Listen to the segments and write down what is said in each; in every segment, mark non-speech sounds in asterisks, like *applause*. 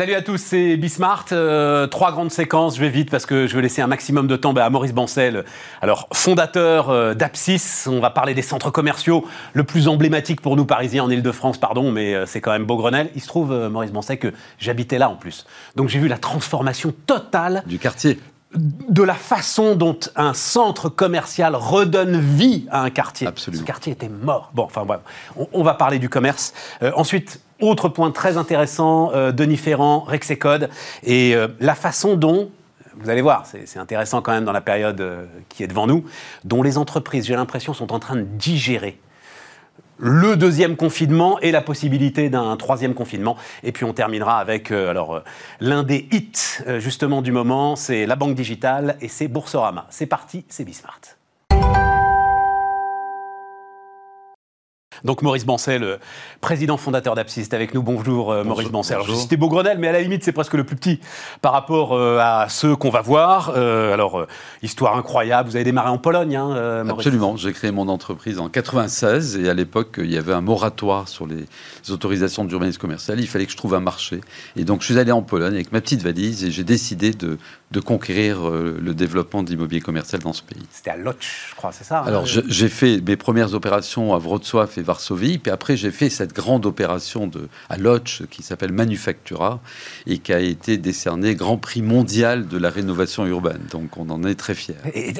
Salut à tous, c'est Bismart. Euh, trois grandes séquences, je vais vite parce que je veux laisser un maximum de temps bah, à Maurice Bancel. Alors, fondateur euh, d'Apsis, on va parler des centres commerciaux, le plus emblématique pour nous Parisiens en Ile-de-France, pardon, mais euh, c'est quand même Beaugrenelle. Il se trouve, Maurice Bancel, que j'habitais là en plus. Donc j'ai vu la transformation totale. Du quartier de la façon dont un centre commercial redonne vie à un quartier. Absolument. Ce quartier était mort. Bon, enfin, voilà. on, va parler du commerce. ensuite, autre point très intéressant, euh, Denis Ferrand, Rexecode, et euh, la façon dont, vous allez voir, c'est intéressant quand même dans la période euh, qui est devant nous, dont les entreprises, j'ai l'impression, sont en train de digérer le deuxième confinement et la possibilité d'un troisième confinement. Et puis on terminera avec alors l'un des hits justement du moment, c'est la banque digitale et c'est Boursorama. C'est parti, c'est Bismart. Donc Maurice Bancel, le président fondateur d'Apsis, est avec nous. Bonjour, euh, Maurice Bancel. Alors, c'était Beaugrenelle, mais à la limite, c'est presque le plus petit par rapport euh, à ceux qu'on va voir. Euh, alors, histoire incroyable, vous avez démarré en Pologne, hein, Absolument, j'ai créé mon entreprise en 96 et à l'époque, il y avait un moratoire sur les autorisations d'urbanisme commercial. Il fallait que je trouve un marché. Et donc, je suis allé en Pologne avec ma petite valise et j'ai décidé de, de conquérir le développement de l'immobilier commercial dans ce pays. C'était à Lodz, je crois, c'est ça hein, Alors, j'ai fait mes premières opérations à Wrocław et Varsovie. Puis après, j'ai fait cette grande opération de, à Lodz qui s'appelle Manufactura et qui a été décerné Grand Prix mondial de la rénovation urbaine. Donc on en est très fiers.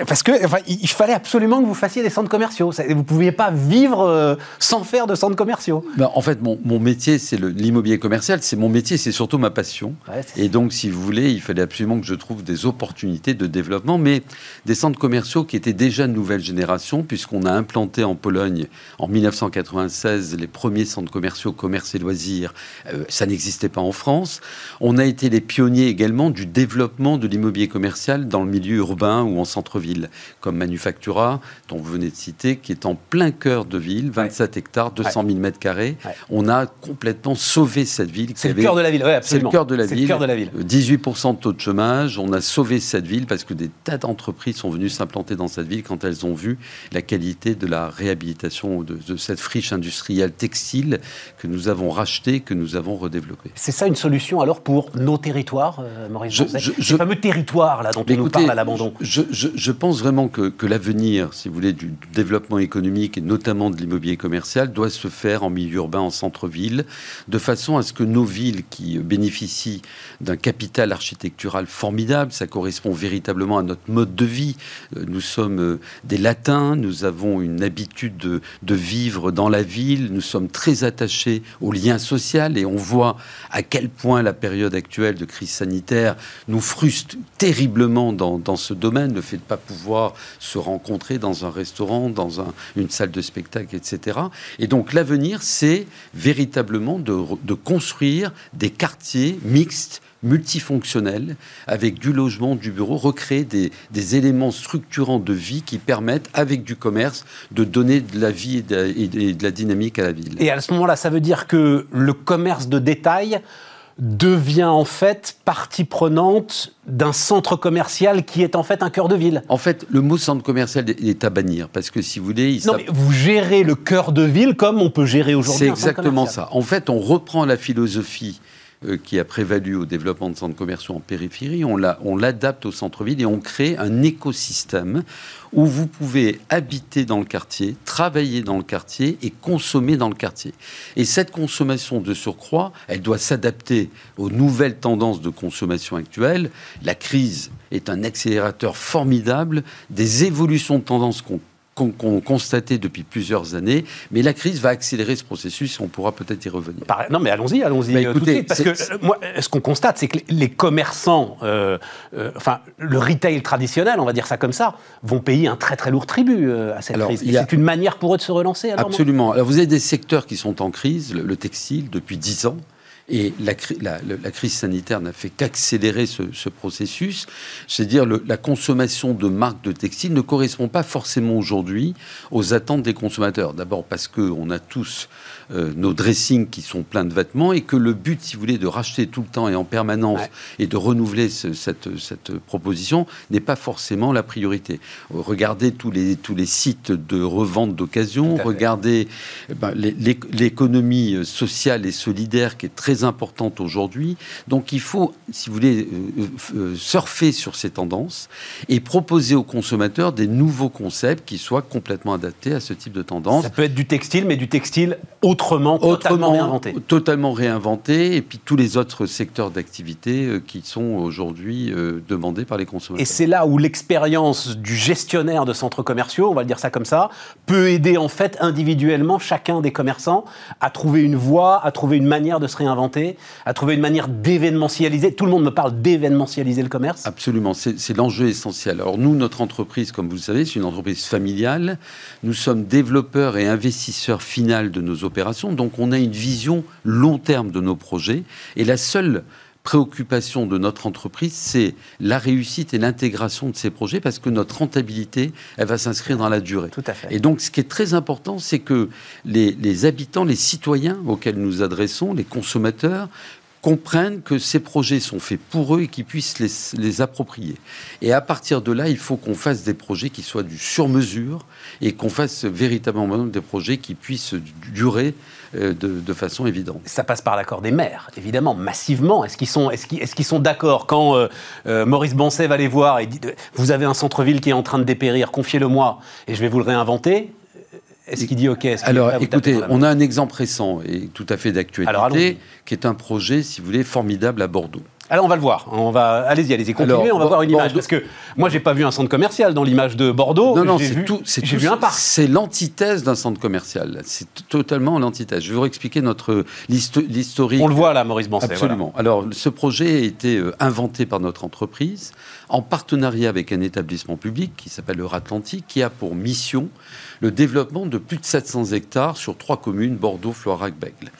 parce que enfin, il fallait absolument que vous fassiez des centres commerciaux. Vous ne pouviez pas vivre euh, sans faire de centres commerciaux. Ben, en fait, mon, mon métier, c'est l'immobilier commercial. C'est mon métier, c'est surtout ma passion. et donc, si vous voulez, il fallait absolument que je trouve des opportunités de développement, mais des centres commerciaux qui étaient déjà de nouvelle génération, puisqu'on a implanté en Pologne en 1980 1996, les premiers centres commerciaux, commerce et loisirs, euh, ça n'existait pas en France. On a été les pionniers également du développement de l'immobilier commercial dans le milieu urbain ou en centre-ville, comme Manufactura, dont vous venez de citer, qui est en plein cœur de ville, 27 hectares, 200 000 mètres carrés. On a complètement sauvé cette ville. C'est le cœur de la ville, oui, C'est le cœur de la ville. Le cœur de la ville. 18% de taux de chômage. On a sauvé cette ville parce que des tas d'entreprises sont venues s'implanter dans cette ville quand elles ont vu la qualité de la réhabilitation de, de cette friche industrielle textile que nous avons rachetée, que nous avons redéveloppée. C'est ça une solution alors pour nos territoires, euh, Maurice je, je, Ce fameux territoire là dont on nous parle à l'abandon. Je, pense vraiment que, que l'avenir, si vous voulez, du développement économique et notamment de l'immobilier commercial doit se faire en milieu urbain, en centre-ville, de façon à ce que nos villes qui bénéficient d'un capital architectural formidable, ça correspond véritablement à notre mode de vie. Euh, nous sommes euh, des latins, nous avons une habitude de, vivre dans la ville, nous sommes très attachés au lien social et on voit à quel point la période actuelle de crise sanitaire nous frustre terriblement dans, ce domaine, le fait de ne pas pouvoir se rencontrer dans un restaurant, dans une salle de spectacle, etc. Et donc l'avenir, c'est véritablement de construire des quartiers mixtes multifonctionnel, avec du logement, du bureau, recréer des, éléments structurants de vie qui permettent, avec du commerce, de donner de la vie et de, la dynamique à la ville. Et à ce moment-là, ça veut dire que le commerce de détail devient en fait partie prenante d'un centre commercial qui est en fait un cœur de ville. En fait, le mot centre commercial est à bannir parce que si vous voulez, non, mais vous gérez le cœur de ville comme on peut gérer aujourd'hui. C'est exactement ça. En fait, on reprend la philosophie qui a prévalu au développement de centres commerciaux en périphérie, on l'adapte au centre-ville et on crée un écosystème où vous pouvez habiter dans le quartier, travailler dans le quartier et consommer dans le quartier. Et cette consommation de surcroît, elle doit s'adapter aux nouvelles tendances de consommation actuelles. La crise est un accélérateur formidable des évolutions de tendances qu'on qu'on constatait depuis plusieurs années, mais la crise va accélérer ce processus et on pourra peut-être y revenir. Non, mais allons-y, allons-y. Bah, écoutez, parce que euh, moi, ce qu'on constate, c'est que les commerçants, euh, euh, enfin, le retail traditionnel, on va dire ça comme ça, vont payer un très très lourd tribut à cette crise. C'est une manière pour eux de se relancer. Absolument. Alors, vous avez des secteurs qui sont en crise, le, le textile depuis 10 ans. Et la, crise sanitaire n'a fait qu'accélérer ce, processus. C'est-à-dire la consommation de marques de textiles ne correspond pas forcément aujourd'hui aux attentes des consommateurs. D'abord parce qu'on a tous euh, nos dressings qui sont pleins de vêtements et que le but, si vous voulez, de racheter tout le temps et en permanence et de renouveler cette, cette, proposition n'est pas forcément la priorité. Regardez tous les, tous les sites de revente d'occasion, regardez eh ben, l'économie sociale et solidaire qui est très importante aujourd'hui. Donc il faut, si vous voulez, euh, euh, surfer sur ces tendances et proposer aux consommateurs des nouveaux concepts qui soient complètement adaptés à ce type de tendance. Ça peut être du textile, mais du textile autrement, totalement réinventé. Totalement réinventé, et puis tous les autres secteurs d'activité euh, qui sont aujourd'hui demandés par les consommateurs. Et c'est là où l'expérience du gestionnaire de centres commerciaux, on va le dire ça comme ça, peut aider en fait individuellement chacun des commerçants à trouver une voie, à trouver une manière de se réinventer, à trouver une manière d'événementialiser. Tout le monde me parle d'événementialiser le commerce. Absolument, c'est l'enjeu essentiel. Alors nous, notre entreprise, comme vous le savez, c'est une entreprise familiale. Nous sommes développeurs et investisseurs final de nos opérations, donc on a une vision long terme de nos projets. Et la seule préoccupation de notre entreprise, c'est la réussite et l'intégration de ces projets parce que notre rentabilité, elle va s'inscrire dans la durée. Tout à fait. Et donc, ce qui est très important, c'est que les, les habitants, les citoyens auxquels nous adressons, les consommateurs, comprennent que ces projets sont faits pour eux et qu'ils puissent les, les, approprier. Et à partir de là, il faut qu'on fasse des projets qui soient du sur-mesure et qu'on fasse véritablement des projets qui puissent durer euh, de, façon évidente. Ça passe par l'accord des maires, évidemment, massivement. Est-ce qu'ils sont, qu'ils sont d'accord quand euh, euh, Maurice Bonset va les voir et dit Vous avez un centre-ville qui est en train de dépérir, confiez-le-moi et je vais vous le réinventer est-ce qu'il dit OK Alors, écoutez, on a un exemple récent et tout à fait d'actualité, qui est un projet, si vous voulez, formidable à Bordeaux. Alors on va le voir. On va allez-y, allez-y, continuez. on va voir une image parce que moi j'ai pas vu un centre commercial dans l'image de Bordeaux. Non, non, c'est tout. C'est vu un parc. C'est l'antithèse d'un centre commercial. C'est totalement l'antithèse. Je vais vous expliquer notre l'historique. On le voit là, Maurice Bonset. Absolument. Alors ce projet a été euh, inventé par notre entreprise en partenariat avec un établissement public qui s'appelle le Atlantique, qui a pour mission le développement de plus de 700 hectares sur trois communes, Bordeaux, Floirac, Bègle.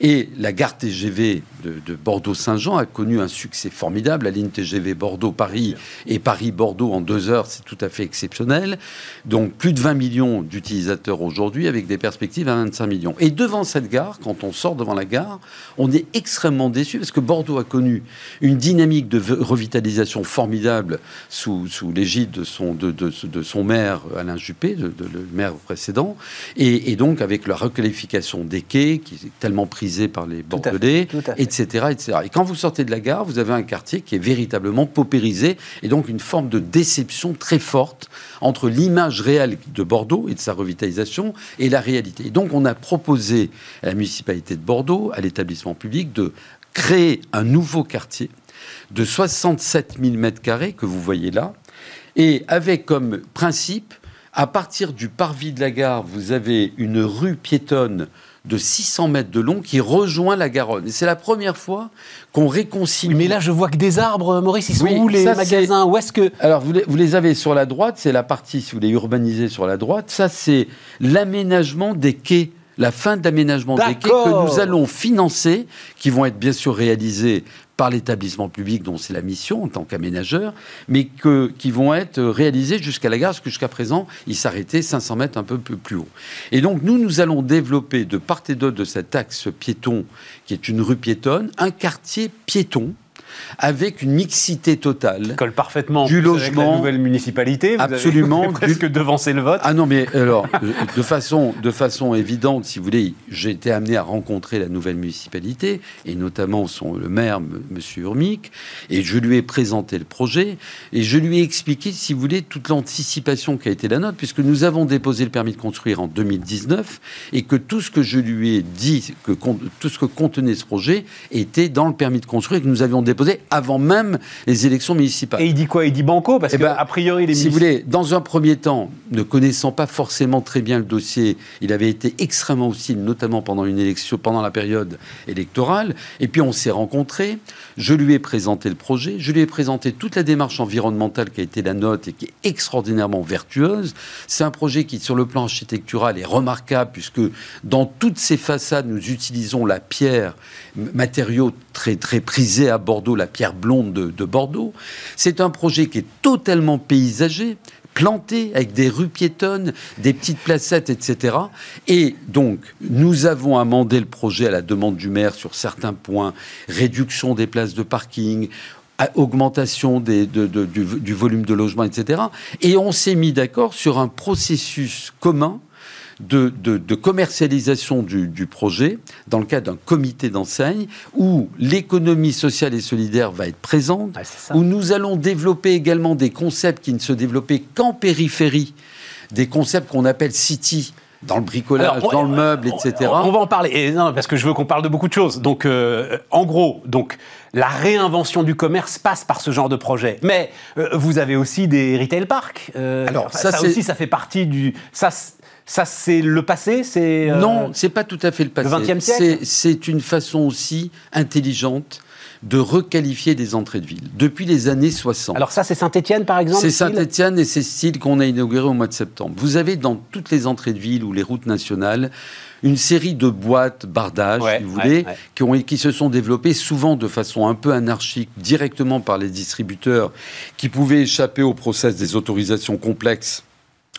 Et la gare TGV de, Bordeaux-Saint-Jean a connu un succès formidable. La ligne TGV Bordeaux-Paris et Paris-Bordeaux en deux heures, c'est tout à fait exceptionnel. Donc plus de 20 millions d'utilisateurs aujourd'hui avec des perspectives à 25 millions. Et devant cette gare, quand on sort devant la gare, on est extrêmement déçu parce que Bordeaux a connu une dynamique de revitalisation formidable sous, sous l'égide de son, de, de, son maire Alain Juppé, le maire précédent, et, et, donc avec la requalification des quais qui est tellement prise par les Bordelais, etc., etc. Et quand vous sortez de la gare, vous avez un quartier qui est véritablement paupérisé, et donc une forme de déception très forte entre l'image réelle de Bordeaux et de sa revitalisation et la réalité. Et donc on a proposé à la municipalité de Bordeaux, à l'établissement public, de créer un nouveau quartier de 67 000 mètres carrés que vous voyez là, et avec comme principe, à partir du parvis de la gare, vous avez une rue piétonne de 600 mètres de long qui rejoint la Garonne. Et c'est la première fois qu'on réconcilie. Mais là, je vois que des arbres, Maurice, ils sont où les magasins Où est-ce que Alors, vous les, vous les, avez sur la droite. C'est la partie, si vous voulez, urbanisée sur la droite. Ça, c'est l'aménagement des quais la fin d'aménagement des quais que nous allons financer, qui vont être bien sûr réalisés par l'établissement public dont c'est la mission en tant qu'aménageur, mais que, qui vont être réalisés jusqu'à la gare, parce que jusqu'à présent, ils s'arrêtaient 500 mètres un peu plus haut. Et donc, nous, nous allons développer de part et d'autre de cet axe piéton, qui est une rue piétonne, un quartier piéton, avec une mixité totale. Colle parfaitement du logement. Avec la nouvelle municipalité. Vous absolument. Avez *laughs* presque du... devancer le vote. Ah non, mais alors, de façon, de façon évidente, si vous voulez, j'ai été amené à rencontrer la nouvelle municipalité, et notamment son, le maire, M. Urmic, et je lui ai présenté le projet, et je lui ai expliqué, si vous voulez, toute l'anticipation qui a été la nôtre, puisque nous avons déposé le permis de construire en 2019, et que tout ce que je lui ai dit, que tout ce que contenait ce projet, était dans le permis de construire, que nous avions déposé avant même les élections municipales. Et il dit quoi? Il dit banco Parce eh que, ben, a priori, les Si vous voulez, dans un premier temps, ne connaissant pas forcément très bien le dossier, il avait été extrêmement hostile, notamment pendant une élection, pendant la période électorale. Et puis on s'est rencontrés. Je lui ai présenté le projet. Je lui ai présenté toute la démarche environnementale qui a été la note et qui est extraordinairement vertueuse. C'est un projet qui, sur le plan architectural, est remarquable puisque dans toutes ses façades, nous utilisons la pierre, matériau très très prisé à Bordeaux la pierre blonde de, Bordeaux. C'est un projet qui est totalement paysager, planté avec des rues piétonnes, des petites placettes, etc. Et donc, nous avons amendé le projet à la demande du maire sur certains points, réduction des places de parking, augmentation du, volume de logement, etc. Et on s'est mis d'accord sur un processus commun de, commercialisation du, projet dans le cadre d'un comité d'enseigne où l'économie sociale et solidaire va être présente, où nous allons développer également des concepts qui ne se développaient qu'en périphérie, des concepts qu'on appelle city, dans le bricolage, dans le meuble, etc. On, va en parler, et non, parce que je veux qu'on parle de beaucoup de choses. Donc, euh, en gros, donc la réinvention du commerce passe par ce genre de projet. Mais euh, vous avez aussi des retail parks. Euh, Alors, ça, aussi, ça fait partie du. Ça, ça, c'est le passé c'est Non, c'est pas tout à fait le passé. Le XXe siècle C'est une façon aussi intelligente de requalifier des entrées de ville depuis les années 60. Alors ça, c'est Saint-Étienne, par exemple C'est Saint-Étienne et c'est style qu'on a inauguré au mois de septembre. Vous avez dans toutes les entrées de ville ou les routes nationales une série de boîtes bardages, si vous voulez, Qui, ont, qui se sont développées souvent de façon un peu anarchique, directement par les distributeurs, qui pouvaient échapper au process des autorisations complexes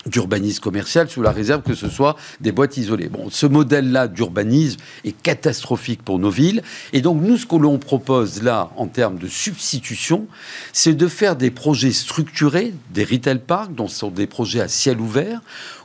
d'urbanisme commercial sous la réserve que ce soit des boîtes isolées. Bon, ce modèle-là d'urbanisme est catastrophique pour nos villes. Et donc, nous, ce que l'on propose là, en termes de substitution, c'est de faire des projets structurés, des retail parks, dont ce sont des projets à ciel ouvert,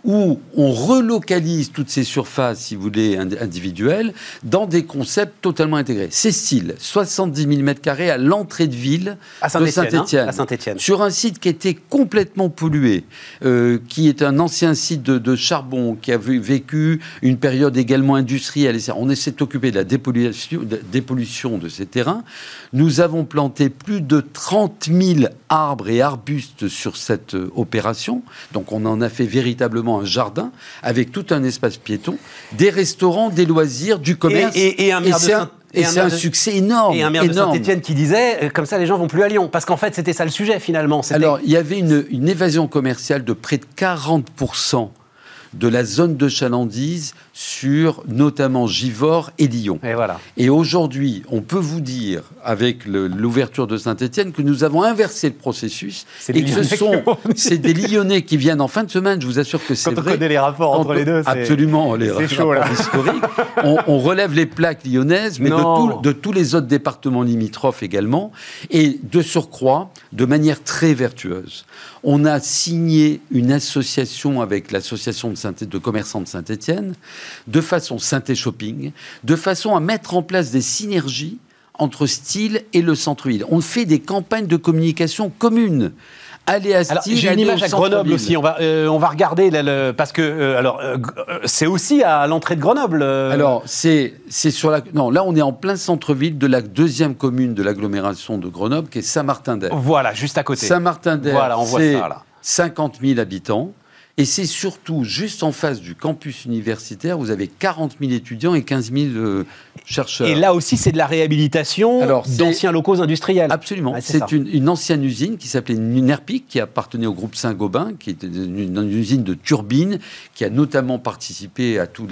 où on relocalise toutes ces surfaces, si vous voulez, individuelles, dans des concepts totalement intégrés. Style, 70 000 m2 à l'entrée de ville à Saint de Saint-Étienne. Saint sur un site qui était complètement pollué, euh, qui est un ancien site de, charbon, qui a vécu une période également industrielle. On essaie de s'occuper de la dépollution de, dépollution de ces terrains. Nous avons planté plus de 30 000 arbres et arbustes sur cette euh, opération. Donc on en a fait véritablement un jardin avec tout un espace piéton, des restaurants, des loisirs, du commerce. Et, un maire et c'est un, succès énorme. Et un maire de Saint-Etienne qui disait, euh, comme ça les gens vont plus à Lyon. Parce qu'en fait, c'était ça le sujet finalement. Alors, il y avait une, une évasion commerciale de près de 40% de la zone de chalandise sur notamment Givors et Lyon. Et, voilà. et aujourd'hui, on peut vous dire, avec l'ouverture de Saint-Etienne, que nous avons inversé le processus et que ce sont c'est des Lyonnais qui viennent en fin de semaine. Je vous assure que c'est vrai. On connaît les rapports entre les deux. Absolument, les rapports historiques. *laughs* On, relève les plaques lyonnaises, mais de, de tous les autres départements limitrophes également, et de surcroît, de manière très vertueuse. On a signé une association avec l'association de, de commerçants de Saint-Étienne de façon synthé shopping, de façon à mettre en place des synergies entre style et le centre-ville. On fait des campagnes de communication communes. Allez à style. J'ai une image à Grenoble aussi. On va, euh, on va regarder parce que euh, alors euh, c'est aussi à l'entrée de Grenoble. Alors c'est c'est sur la non là on est en plein centre-ville de la deuxième commune de l'agglomération de Grenoble qui est Saint-Martin-d'Air. Voilà, juste à côté. Saint-Martin-d'Air. Voilà, on voit ça là. 50 000 habitants. Et c'est surtout juste en face du campus universitaire, vous avez 40 000 étudiants et 15 000 euh, chercheurs. Et là aussi, c'est de la réhabilitation d'anciens locaux industriels. Absolument. c'est une, ancienne usine qui s'appelait Nunerpic, qui appartenait au groupe Saint-Gobain, qui était une, usine de turbines, qui a notamment participé à tout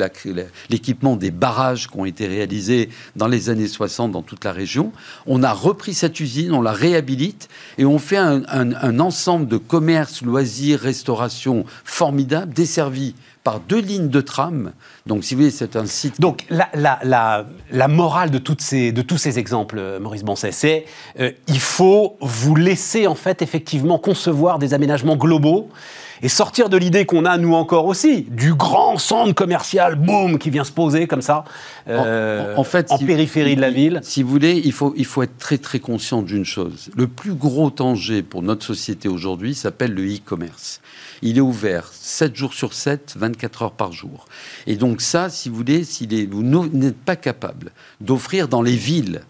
l'équipement des barrages qui ont été réalisés dans les années 60 dans toute la région. On a repris cette usine, on la réhabilite et on fait un, un ensemble de commerce, loisirs, restauration formidable, desservi par deux lignes de tram. Donc, si vous voulez, c'est un site. Donc, la, morale de, toutes ces, de tous ces exemples, euh, Maurice Boncet, c'est euh, il faut vous laisser, en fait, effectivement, concevoir des aménagements globaux et sortir de l'idée qu'on a, nous encore aussi, du grand centre commercial, boum, qui vient se poser comme ça, euh, en, fait, en périphérie de la ville. Si vous voulez, il faut, il faut être très, très conscient d'une chose. Le plus gros danger pour notre société aujourd'hui s'appelle le e-commerce il est ouvert 7 jours sur 7, 24 heures par jour. Et donc ça, si vous voulez, si vous n'êtes pas capable d'offrir dans les villes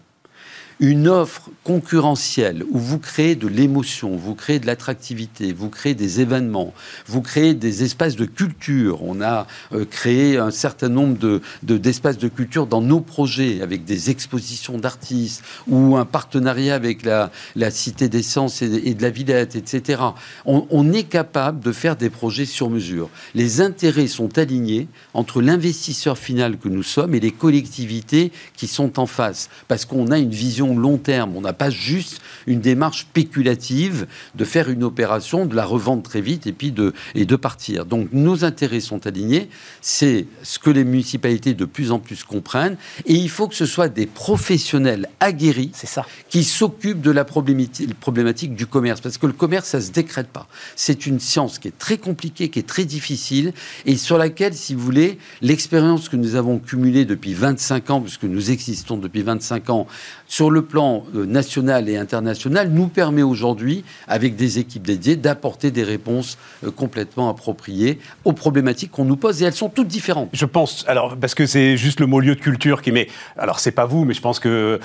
une offre concurrentielle où vous créez de l'émotion, vous créez de l'attractivité, vous créez des événements, vous créez des espaces de culture. On a euh, créé un certain nombre de, d'espaces de, culture dans nos projets avec des expositions d'artistes ou un partenariat avec la, la Cité des Sciences et, de la Villette, etc. On, on est capable de faire des projets sur mesure. Les intérêts sont alignés entre l'investisseur final que nous sommes et les collectivités qui sont en face parce qu'on a une vision vision long terme. On n'a pas juste une démarche spéculative de faire une opération, de la revendre très vite et puis de, et de partir. Donc nos intérêts sont alignés. C'est ce que les municipalités de plus en plus comprennent. Et il faut que ce soit des professionnels aguerris ça. qui s'occupent de la problématique du commerce. Parce que le commerce, ça ne se décrète pas. C'est une science qui est très compliquée, qui est très difficile et sur laquelle, si vous voulez, l'expérience que nous avons cumulée depuis 25 ans, puisque nous existons depuis 25 ans, sur le plan euh, national et international, nous permet aujourd'hui, avec des équipes dédiées, d'apporter des réponses euh, complètement appropriées aux problématiques qu'on nous pose et elles sont toutes différentes. Je pense, alors, parce que c'est juste le mot lieu de culture qui met. Alors, c'est pas vous, mais je pense que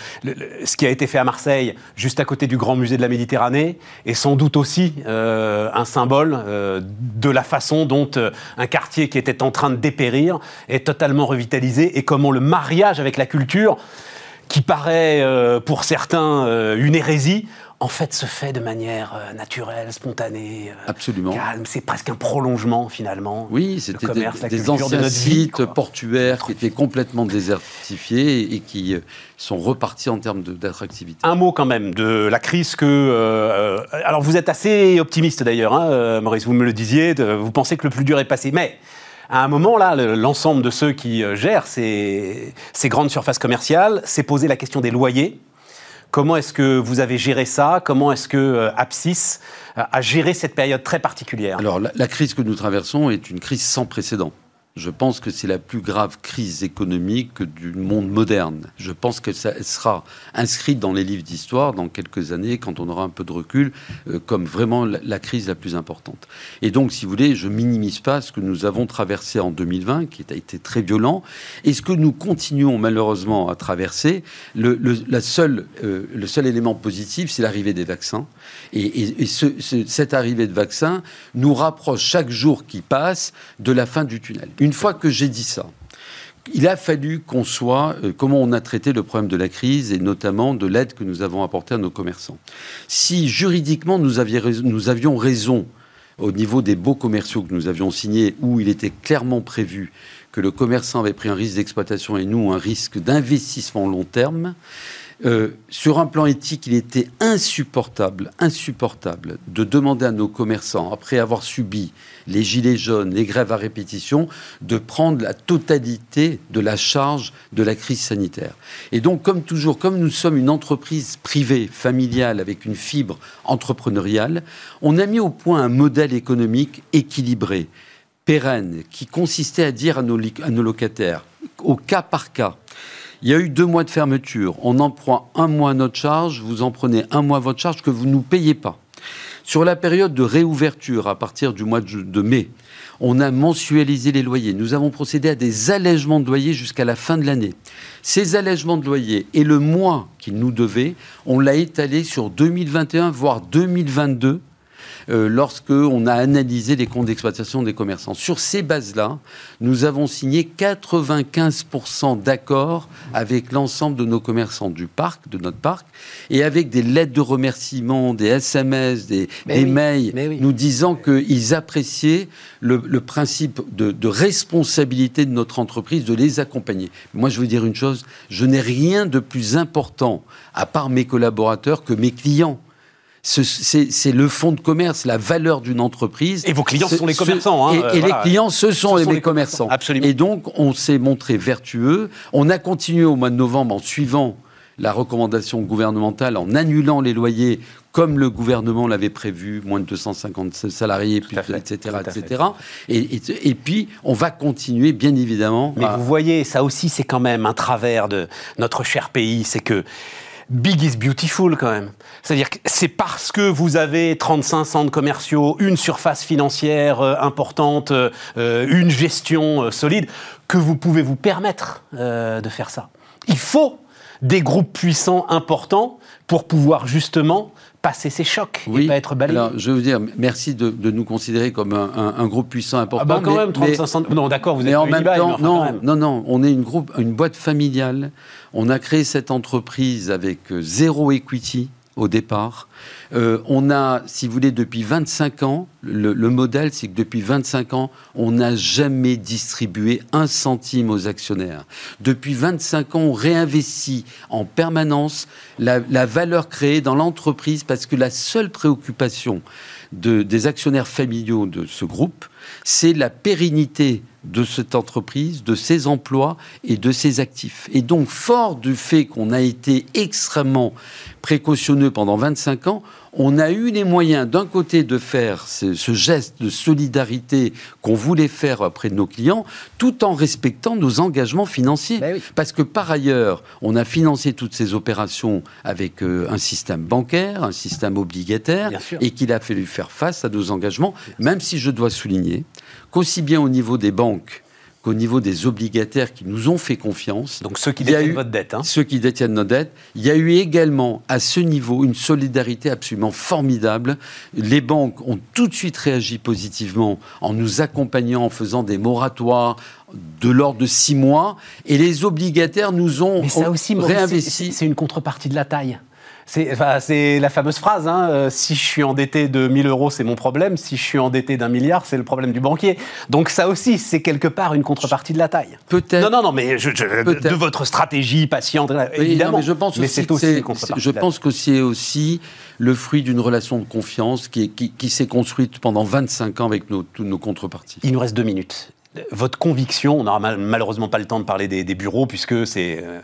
ce qui a été fait à Marseille, juste à côté du Grand Musée de la Méditerranée, est sans doute aussi euh, un symbole de la façon dont un quartier qui était en train de dépérir est totalement revitalisé et comment le mariage avec la culture qui paraît euh, pour certains euh, une hérésie, en fait se fait de manière euh, naturelle, spontanée, Absolument. calme. C'est presque un prolongement finalement. Oui, c'était des, anciens sites portuaires qui étaient complètement désertifiés et qui sont repartis en termes d'attractivité. Un mot quand même de la crise que... alors vous êtes assez optimiste d'ailleurs, hein, Maurice, vous me le disiez, vous pensez que le plus dur est passé, mais à un moment, là, l'ensemble de ceux qui euh, gèrent ces, grandes surfaces commerciales s'est posé la question des loyers. Comment est-ce que vous avez géré ça? Comment est-ce que euh, Apsis a géré cette période très particulière? Alors, la, crise que nous traversons est une crise sans précédent. Je pense que c'est la plus grave crise économique du monde moderne. Je pense que ça sera inscrite dans les livres d'histoire dans quelques années, quand on aura un peu de recul, euh, comme vraiment la, crise la plus importante. Et donc, si vous voulez, je minimise pas ce que nous avons traversé en 2020, qui a été très violent, et ce que nous continuons malheureusement à traverser. Le, euh, le seul élément positif, c'est l'arrivée des vaccins. Et, cette arrivée de vaccins nous rapproche chaque jour qui passe de la fin du tunnel. Une fois que j'ai dit ça, il a fallu qu'on soit, euh, comment on a traité le problème de la crise et notamment de l'aide que nous avons apportée à nos commerçants. Si juridiquement nous, avions raison au niveau des baux commerciaux que nous avions signés, où il était clairement prévu que le commerçant avait pris un risque d'exploitation et nous un risque d'investissement long terme, euh, sur un plan éthique, il était insupportable, insupportable de demander à nos commerçants, après avoir subi les gilets jaunes, les grèves à répétition, de prendre la totalité de la charge de la crise sanitaire. Et donc, comme toujours, comme nous sommes une entreprise privée, familiale, avec une fibre entrepreneuriale, on a mis au point un modèle économique équilibré, pérenne, qui consistait à dire à nos, à nos locataires, au cas par cas, il y a eu deux mois de fermeture. On en prend un mois à notre charge, vous en prenez un mois à votre charge que vous ne nous payez pas. Sur la période de réouverture, à partir du mois de mai, on a mensualisé les loyers. Nous avons procédé à des allègements de loyers jusqu'à la fin de l'année. Ces allègements de loyers et le mois qu'ils nous devaient, on l'a étalé sur 2021, voire 2022 euh, lorsque on a analysé les comptes d'exploitation des commerçants. Sur ces bases-là, nous avons signé 95% d'accords avec l'ensemble de nos commerçants du parc, de notre parc, et avec des lettres de remerciement, des SMS, des, mails, nous disant qu'ils appréciaient le, principe de, de, responsabilité de notre entreprise, de les accompagner. Moi, je veux dire une chose, je n'ai rien de plus important, à part mes collaborateurs, que mes clients c'est le fonds de commerce, la valeur d'une entreprise. Et vos clients sont les commerçants. Hein, et, les clients, ce sont, les, commerçants. Absolument. Et donc, on s'est montré vertueux. On a continué au mois de novembre en suivant la recommandation gouvernementale, en annulant les loyers comme le gouvernement l'avait prévu, moins de 250 salariés, etc. etc. Et, puis, on va continuer, bien évidemment. Mais vous voyez, ça aussi, c'est quand même un travers de notre cher pays, c'est que Big is beautiful quand même. C'est-à-dire que c'est parce que vous avez 35 centres commerciaux, une surface financière euh, importante, euh, une gestion euh, solide, que vous pouvez vous permettre de faire ça. Il faut des groupes puissants importants pour pouvoir justement passer ces chocs oui. et pas être balayé. Alors, je veux dire, merci de, nous considérer comme un, groupe puissant important. Ah bah quand même, 35 Non, d'accord, vous êtes en même temps, non, non, non, on est une, groupe, une boîte familiale. On a créé cette entreprise avec euh, zéro equity. Au départ. Euh, on a, si vous voulez, depuis 25 ans, le, modèle, c'est que depuis 25 ans, on n'a jamais distribué un centime aux actionnaires. Depuis 25 ans, on réinvestit en permanence la, valeur créée dans l'entreprise parce que la seule préoccupation des actionnaires familiaux de ce groupe, c'est la pérennité de cette entreprise, de ses emplois et de ses actifs. Et donc, fort du fait qu'on a été extrêmement précautionneux pendant 25 ans, on a eu les moyens d'un côté de faire ce, geste de solidarité qu'on voulait faire auprès de nos clients, tout en respectant nos engagements financiers. Ben Parce que par ailleurs, on a financé toutes ces opérations avec euh, un système bancaire, un système obligataire, et qu'il a fallu faire face à nos engagements, même si je dois souligner qu'aussi bien au niveau des banques qu'au niveau des obligataires qui nous ont fait confiance. Donc ceux qui détiennent votre dette. Hein. Ceux qui détiennent nos dettes. Il y a eu également à ce niveau une solidarité absolument formidable. Les banques ont tout de suite réagi positivement en nous accompagnant, en faisant des moratoires de l'ordre de six mois. Et les obligataires nous ont, Mais ça aussi, réinvesti. C'est une contrepartie de la taille. C'est la fameuse phrase, hein, euh, si je suis endetté de 1000 euros, c'est mon problème, si je suis endetté d'un milliard, c'est le problème du banquier. Donc ça aussi, c'est quelque part une contrepartie de la taille. Peut-être. Non, non, non, mais de, votre stratégie patiente, évidemment. mais je pense mais c'est aussi Je pense que c'est aussi le fruit d'une relation de confiance qui, qui, s'est construite pendant 25 ans avec nos, toutes nos contreparties. Il nous reste deux minutes. Votre conviction, on n'aura malheureusement pas le temps de parler des, bureaux, puisque c'est... Euh,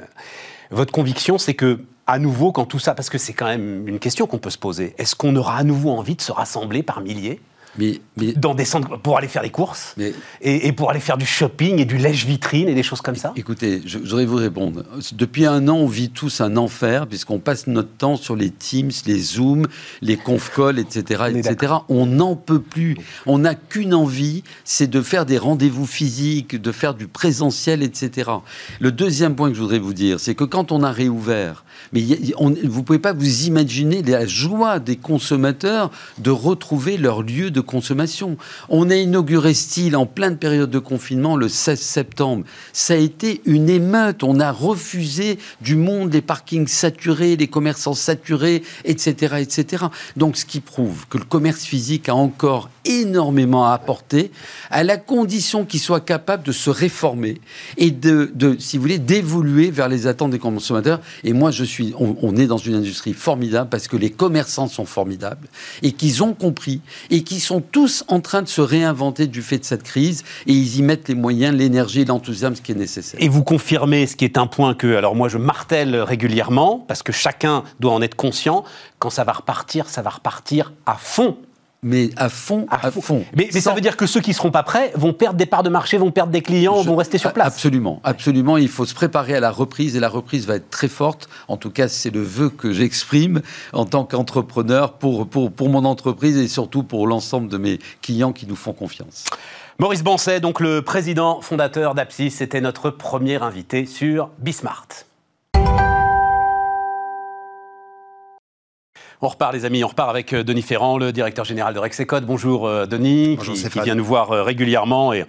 votre conviction, c'est que à nouveau, quand tout ça, parce que c'est quand même une question qu'on peut se poser, est-ce qu'on aura à nouveau envie de se rassembler par milliers mais, dans des centres pour aller faire des courses et, pour aller faire du shopping et du lèche-vitrine et des choses comme ça? Écoutez, je, voudrais vous répondre. Depuis un an, on vit tous un enfer puisqu'on passe notre temps sur les Teams, les Zooms, les conf calls, etc., etc. On n'en peut plus. On n'a qu'une envie, c'est de faire des rendez-vous physiques, de faire du présentiel, etc. Le deuxième point que je voudrais vous dire, c'est que quand on a réouvert, mais vous ne pouvez pas vous imaginer la joie des consommateurs de retrouver leur lieu de consommation. On a inauguré Style en pleine période de confinement le 16 septembre. Ça a été une émeute. On a refusé du monde les parkings saturés, les commerçants saturés, etc., etc. Donc, ce qui prouve que le commerce physique a encore énormément à apporter, à la condition qu'il soit capable de se réformer et de, si vous voulez, d'évoluer vers les attentes des consommateurs. Et moi, je on, est dans une industrie formidable parce que les commerçants sont formidables et qu'ils ont compris et qui sont tous en train de se réinventer du fait de cette crise et ils y mettent les moyens, l'énergie, l'enthousiasme, qui est nécessaire. Et vous confirmez ce qui est un point que, alors moi, je martèle régulièrement parce que chacun doit en être conscient. Quand ça va repartir, ça va repartir à fond mais à fond, à, fond. Mais, ça veut dire que ceux qui ne seront pas prêts vont perdre des parts de marché, vont perdre des clients, vont rester sur place. Absolument, absolument. Il faut se préparer à la reprise et la reprise va être très forte. En tout cas, c'est le vœu que j'exprime en tant qu'entrepreneur pour, pour, pour mon entreprise et surtout pour l'ensemble de mes clients qui nous font confiance. Maurice Bancet, donc le président fondateur d'Apsis, c'était notre premier invité sur Bismart. On repart, les amis, on repart avec euh, Denis Ferrand, le directeur général de Rexecode. Bonjour, euh, Denis, qui, vient nous voir euh, régulièrement et,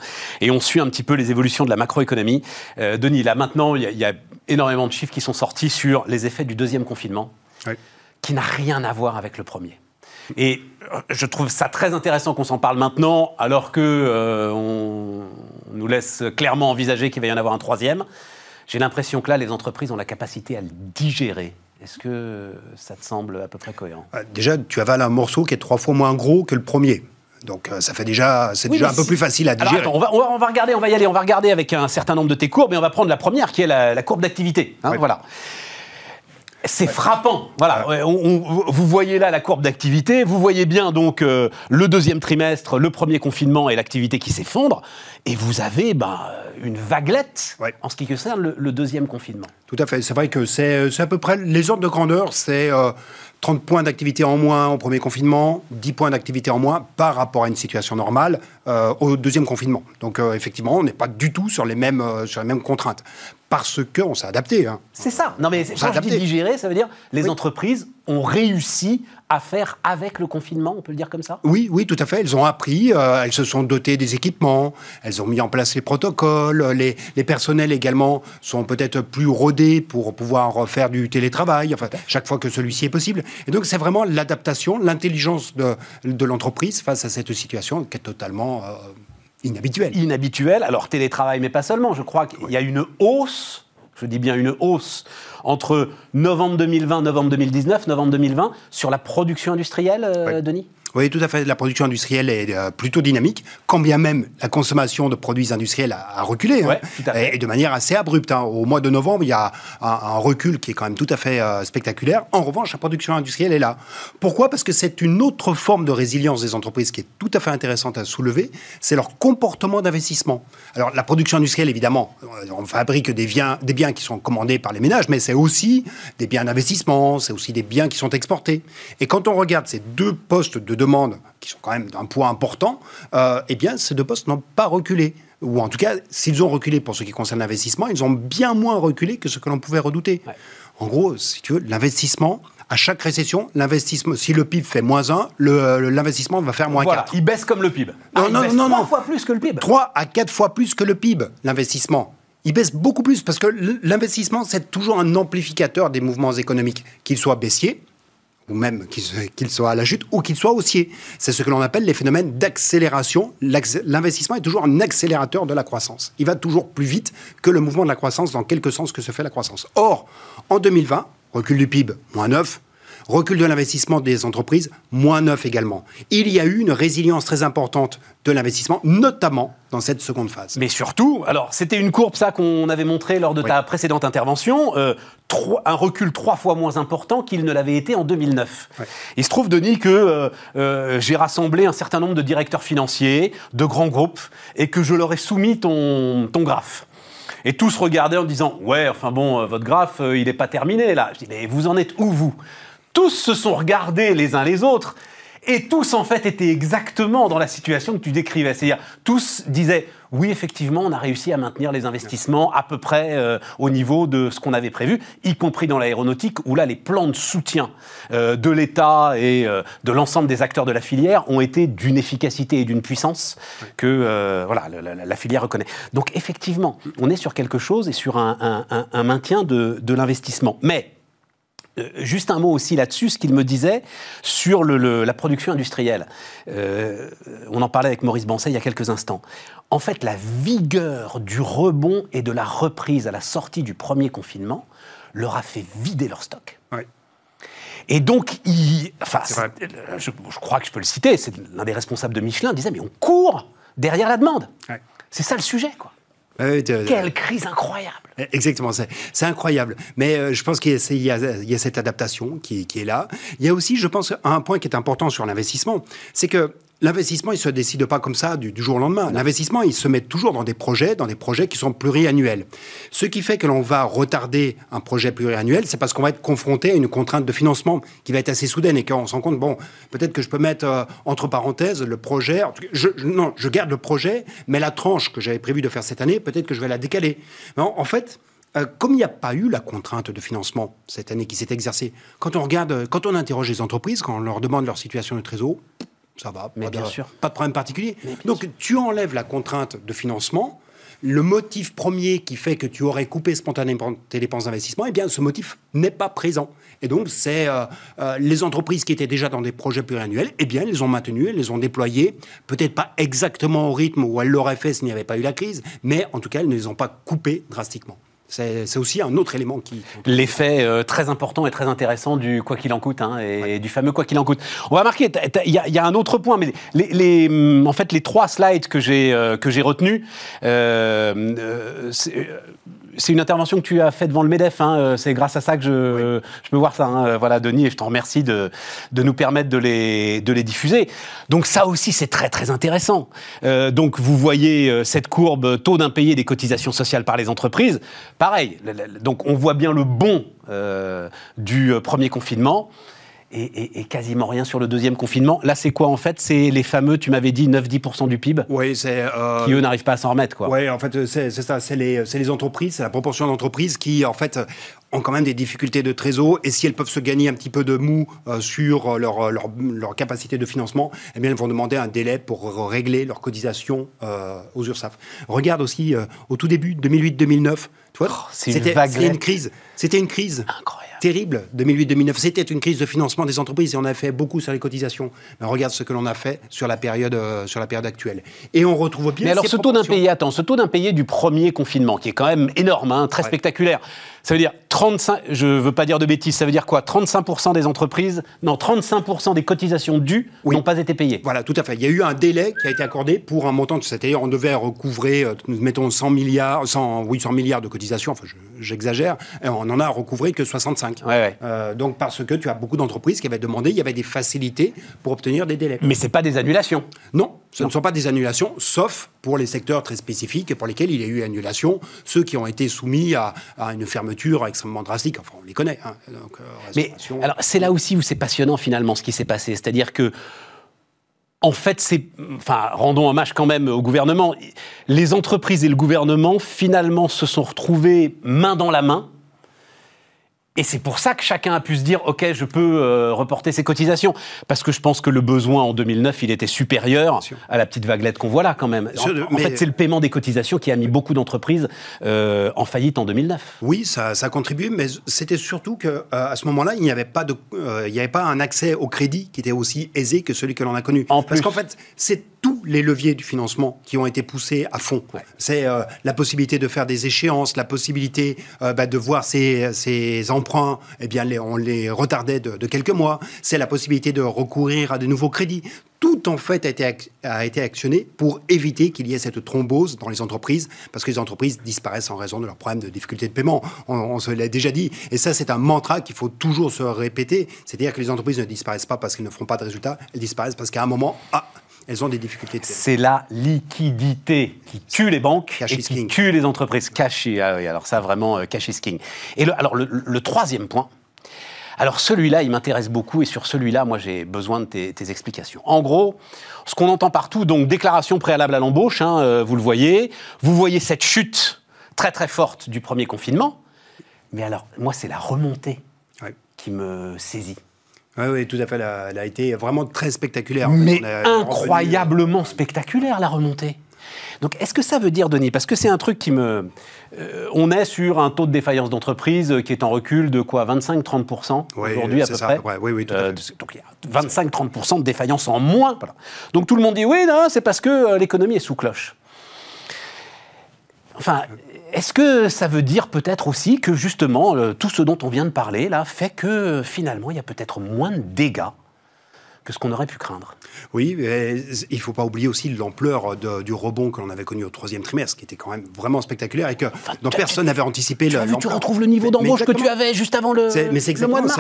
on suit un petit peu les évolutions de la macroéconomie. Denis, là maintenant, il y, a énormément de chiffres qui sont sortis sur les effets du deuxième confinement, qui n'a rien à voir avec le premier. Et je trouve ça très intéressant qu'on s'en parle maintenant, alors que on nous laisse clairement envisager qu'il va y en avoir un troisième. J'ai l'impression que là, les entreprises ont la capacité à le digérer est-ce que ça te semble à peu près cohérent? Euh, Déjà, tu avales un morceau qui est trois fois moins gros que le premier. Donc euh, ça fait déjà, c'est déjà un peu plus facile à digérer. on, va, on, va, regarder, on va y aller, on va regarder avec un certain nombre de tes courbes, et on va prendre la première qui est la, courbe d'activité. Hein, voilà. C'est frappant. Voilà. vous voyez là la courbe d'activité. Vous voyez bien donc euh, le deuxième trimestre, le premier confinement et l'activité qui s'effondre. Et vous avez ben, une vaguelette en ce qui concerne le, deuxième confinement. Tout à fait. C'est vrai que c'est à peu près les ordres de grandeur. C'est 30 euh, points d'activité en moins au premier confinement, 10 points d'activité en moins par rapport à une situation normale. Au deuxième confinement. Donc effectivement, on n'est pas du tout sur les mêmes, sur les mêmes contraintes parce qu'on s'est adapté. Hein. C'est ça. Non, mais quand je dis digérer, ça veut dire les entreprises ont réussi à faire avec le confinement, on peut le dire comme ça? Oui, oui, tout à fait. Elles ont appris, euh, elles se sont dotées des équipements, elles ont mis en place les protocoles, les, les personnels également sont peut-être plus rodés pour pouvoir faire du télétravail, enfin, chaque fois que celui-ci est possible. Et donc, c'est vraiment l'adaptation, l'intelligence de, de l'entreprise face à cette situation qui est totalement... Euh, Inhabituel. Inhabituel. Alors télétravail, mais pas seulement. Je crois qu'il y a une hausse, je dis bien une hausse, entre novembre 2020, novembre 2019, novembre 2020, sur la production industrielle, euh, Denis? Oui, tout à fait. La production industrielle est euh, plutôt dynamique, quand bien même la consommation de produits industriels a, reculé, hein. et, de manière assez abrupte. Hein. Au mois de novembre, il y a un, recul qui est quand même tout à fait euh, spectaculaire. En revanche, la production industrielle est là. Pourquoi? Parce que c'est une autre forme de résilience des entreprises qui est tout à fait intéressante à soulever. C'est leur comportement d'investissement. Alors, la production industrielle, évidemment, on fabrique des biens, des biens qui sont commandés par les ménages, mais c'est aussi des biens d'investissement, c'est aussi des biens qui sont exportés. Et quand on regarde ces deux postes de qui sont quand même d'un poids important, euh, eh bien, ces deux postes n'ont pas reculé. Ou en tout cas, s'ils ont reculé pour ce qui concerne l'investissement, ils ont bien moins reculé que ce que l'on pouvait redouter. En gros, si tu veux, l'investissement, à chaque récession, l'investissement, si le PIB fait moins 1, l'investissement va faire moins voilà, 4. Il baisse comme le PIB. Non, ah, non, non, non, fois plus que le PIB. 3 à 4 fois plus que le PIB, l'investissement. Il baisse beaucoup plus parce que l'investissement, c'est toujours un amplificateur des mouvements économiques, qu'ils soient baissiers, ou même qu'il soit à la chute, ou qu'il soit haussier. C'est ce que l'on appelle les phénomènes d'accélération. L'investissement est toujours un accélérateur de la croissance. Il va toujours plus vite que le mouvement de la croissance dans quelque sens que se fait la croissance. Or, en 2020, recul du PIB, moins 9, Recul de l'investissement des entreprises, moins 9 également. Il y a eu une résilience très importante de l'investissement, notamment dans cette seconde phase. Mais surtout, alors c'était une courbe ça qu'on avait montré lors de ta précédente intervention, euh, un recul trois fois moins important qu'il ne l'avait été en 2009. Il se trouve, Denis, que euh, euh, j'ai rassemblé un certain nombre de directeurs financiers, de grands groupes, et que je leur ai soumis ton, ton graphe. Et tous regardaient en disant Ouais, enfin bon, votre graphe, il n'est pas terminé là. Je dis Mais vous en êtes où, vous? Tous se sont regardés les uns les autres et tous en fait étaient exactement dans la situation que tu décrivais. C'est-à-dire tous disaient oui effectivement on a réussi à maintenir les investissements à peu près euh, au niveau de ce qu'on avait prévu, y compris dans l'aéronautique où là les plans de soutien euh, de l'État et euh, de l'ensemble des acteurs de la filière ont été d'une efficacité et d'une puissance que voilà la, filière reconnaît. Donc effectivement on est sur quelque chose et sur un, maintien de, de l'investissement. Mais juste un mot aussi là-dessus, ce qu'il me disait sur la production industrielle. Euh, on en parlait avec Maurice Bancet il y a quelques instants. En fait, la vigueur du rebond et de la reprise à la sortie du premier confinement leur a fait vider leur stock. Et donc, il, enfin, je, crois que je peux le citer, c'est l'un des responsables de Michelin disait, mais on court derrière la demande. C'est ça le sujet, quoi. Quelle crise incroyable Exactement, c'est incroyable. Mais euh, je pense qu'il y, y, a cette adaptation qui, qui, est là. Il y a aussi, je pense, un point qui est important sur l'investissement, c'est que L'investissement, il ne se décide pas comme ça du, jour au lendemain. L'investissement, il se met toujours dans des projets, dans des projets qui sont pluriannuels. Ce qui fait que l'on va retarder un projet pluriannuel, c'est parce qu'on va être confronté à une contrainte de financement qui va être assez soudaine et qu'on se rend compte, bon, peut-être que je peux mettre euh, entre parenthèses le projet. Je, non, je garde le projet, mais la tranche que j'avais prévu de faire cette année, peut-être que je vais la décaler. En fait, euh, comme il n'y a pas eu la contrainte de financement cette année qui s'est exercée, quand on regarde, quand on interroge les entreprises, quand on leur demande leur situation de trésor, ça va. Mais pas bien de, sûr. Pas de problème particulier. Donc tu enlèves la contrainte de financement. Le motif premier qui fait que tu aurais coupé spontanément tes dépenses d'investissement, eh bien, ce motif n'est pas présent. Et donc, c'est euh, euh, les entreprises qui étaient déjà dans des projets pluriannuels, eh bien, elles les ont maintenus, elles les ont déployés, peut-être pas exactement au rythme où elles l'auraient fait s'il n'y avait pas eu la crise, mais en tout cas, elles ne les ont pas coupés drastiquement. C'est aussi un autre élément qui... L'effet euh, très important et très intéressant du quoi qu'il en coûte, hein, et du fameux quoi qu'il en coûte. On va marquer, il y, a un autre point, mais les, en fait, les trois slides que j'ai euh, que j'ai retenus, euh, c'est une intervention que tu as faite devant le MEDEF. Hein, euh, c'est grâce à ça que je, je peux voir ça. Hein, euh, voilà, Denis, et je t'en remercie de, de, nous permettre de les, de les diffuser. Donc ça aussi, c'est très très intéressant. Euh, donc vous voyez cette courbe taux d'impayé des cotisations sociales par les entreprises. Pareil. Donc on voit bien le bon du premier confinement. Et, quasiment rien sur le deuxième confinement. Là, c'est quoi en fait? C'est les fameux, tu m'avais dit, 9-10% du PIB Oui, c'est. Euh, qui eux n'arrivent pas à s'en remettre, quoi. Oui, en fait, c'est ça. C'est les, les, entreprises, c'est la proportion d'entreprises qui, en fait, ont quand même des difficultés de trésor. Et si elles peuvent se gagner un petit peu de mou euh, sur leur, leur, leur, capacité de financement, eh bien, elles vont demander un délai pour régler leurs cotisations euh, aux URSAF. Regarde aussi, au tout début, 2008-2009, oh, c'était une crise. C'était une crise. Incroyable terrible, 2008-2009. C'était une crise de financement des entreprises et on a fait beaucoup sur les cotisations. Mais regarde ce que l'on a fait sur la période, euh, sur la période actuelle. Et on retrouve bien. Mais alors, ce taux d'impayé, attends, ce taux d'impayé du premier confinement, qui est quand même énorme, hein, très spectaculaire. Ça veut dire 35, je ne veux pas dire de bêtises, ça veut dire quoi? 35% des entreprises, non, 35% des cotisations dues n'ont pas été payées. Voilà, tout à fait. Il y a eu un délai qui a été accordé pour un montant, c'est-à-dire on devait recouvrer, euh, mettons 100 milliards, 100, oui, 100 milliards de cotisations, enfin j'exagère, et on en a recouvré que 65. Euh, donc parce que tu as beaucoup d'entreprises qui avaient demandé, il y avait des facilités pour obtenir des délais. Mais ce n'est pas des annulations Non, ce ne sont pas des annulations, sauf pour les secteurs très spécifiques pour lesquels il y a eu annulation, ceux qui ont été soumis à, une fermeture extrêmement drastique. Enfin, on les connaît. Hein. Donc, euh, Mais alors, c'est là aussi où c'est passionnant finalement ce qui s'est passé. C'est-à-dire que en fait, c'est, enfin, rendons hommage quand même au gouvernement. Les entreprises et le gouvernement, finalement, se sont retrouvés main dans la main et c'est pour ça que chacun a pu se dire, OK, je peux euh, reporter ses cotisations. Parce que je pense que le besoin en 2009, il était supérieur à la petite vaguelette qu'on voit là quand même. En, fait, c'est le paiement des cotisations qui a mis beaucoup d'entreprises euh, en faillite en 2009. Oui, ça, ça a contribué, mais c'était surtout qu'à euh, à ce moment-là, il n'y avait, pas de, il n'y avait pas un accès au crédit qui était aussi aisé que celui que l'on a connu. En Parce qu'en fait, c'est tous les leviers du financement qui ont été poussés à fond. C'est la possibilité de faire des échéances, la possibilité bah, de voir ses, ses emplois eh bien, on les retardait de, quelques mois. C'est la possibilité de recourir à de nouveaux crédits. Tout en fait a été, a été actionné pour éviter qu'il y ait cette thrombose dans les entreprises, parce que les entreprises disparaissent en raison de leurs problèmes de difficulté de paiement. On, se l'a déjà dit. Et ça, c'est un mantra qu'il faut toujours se répéter. C'est-à-dire que les entreprises ne disparaissent pas parce qu'elles ne feront pas de résultats, elles disparaissent parce qu'à un moment, ah, elles ont des difficultés. C'est la liquidité qui tue les banques et qui tue les entreprises. Cash, ah alors ça vraiment, euh, cash is king. Et le, alors le, troisième point, alors celui-là, il m'intéresse beaucoup et sur celui-là, moi j'ai besoin de tes, explications. En gros, ce qu'on entend partout, donc déclaration préalable à l'embauche, hein, euh, vous le voyez, vous voyez cette chute très très forte du premier confinement, mais alors moi c'est la remontée qui me saisit. Oui, oui, tout à fait. Elle a, été vraiment très spectaculaire. Mais incroyablement spectaculaire, la remontée. Donc, est-ce que ça veut dire, Denis, parce que c'est un truc qui me... Euh, on est sur un taux de défaillance d'entreprise qui est en recul de quoi 25-30% aujourd'hui à peu près oui, oui, tout à euh, fait. donc il y a 25-30% de défaillance en moins. Donc tout le monde dit oui, c'est parce que euh, l'économie est sous cloche. Enfin, est-ce que ça veut dire peut-être aussi que justement euh, tout ce dont on vient de parler là fait que finalement il y a peut-être moins de dégâts que ce qu'on aurait pu craindre? Oui, mais il ne faut pas oublier aussi l'ampleur du rebond que l'on avait connu au troisième trimestre, qui était quand même vraiment spectaculaire et que personne n'avait anticipé. Tu, vu, tu retrouves le niveau d'embauche que tu avais juste avant le, mais c'est mois de mars.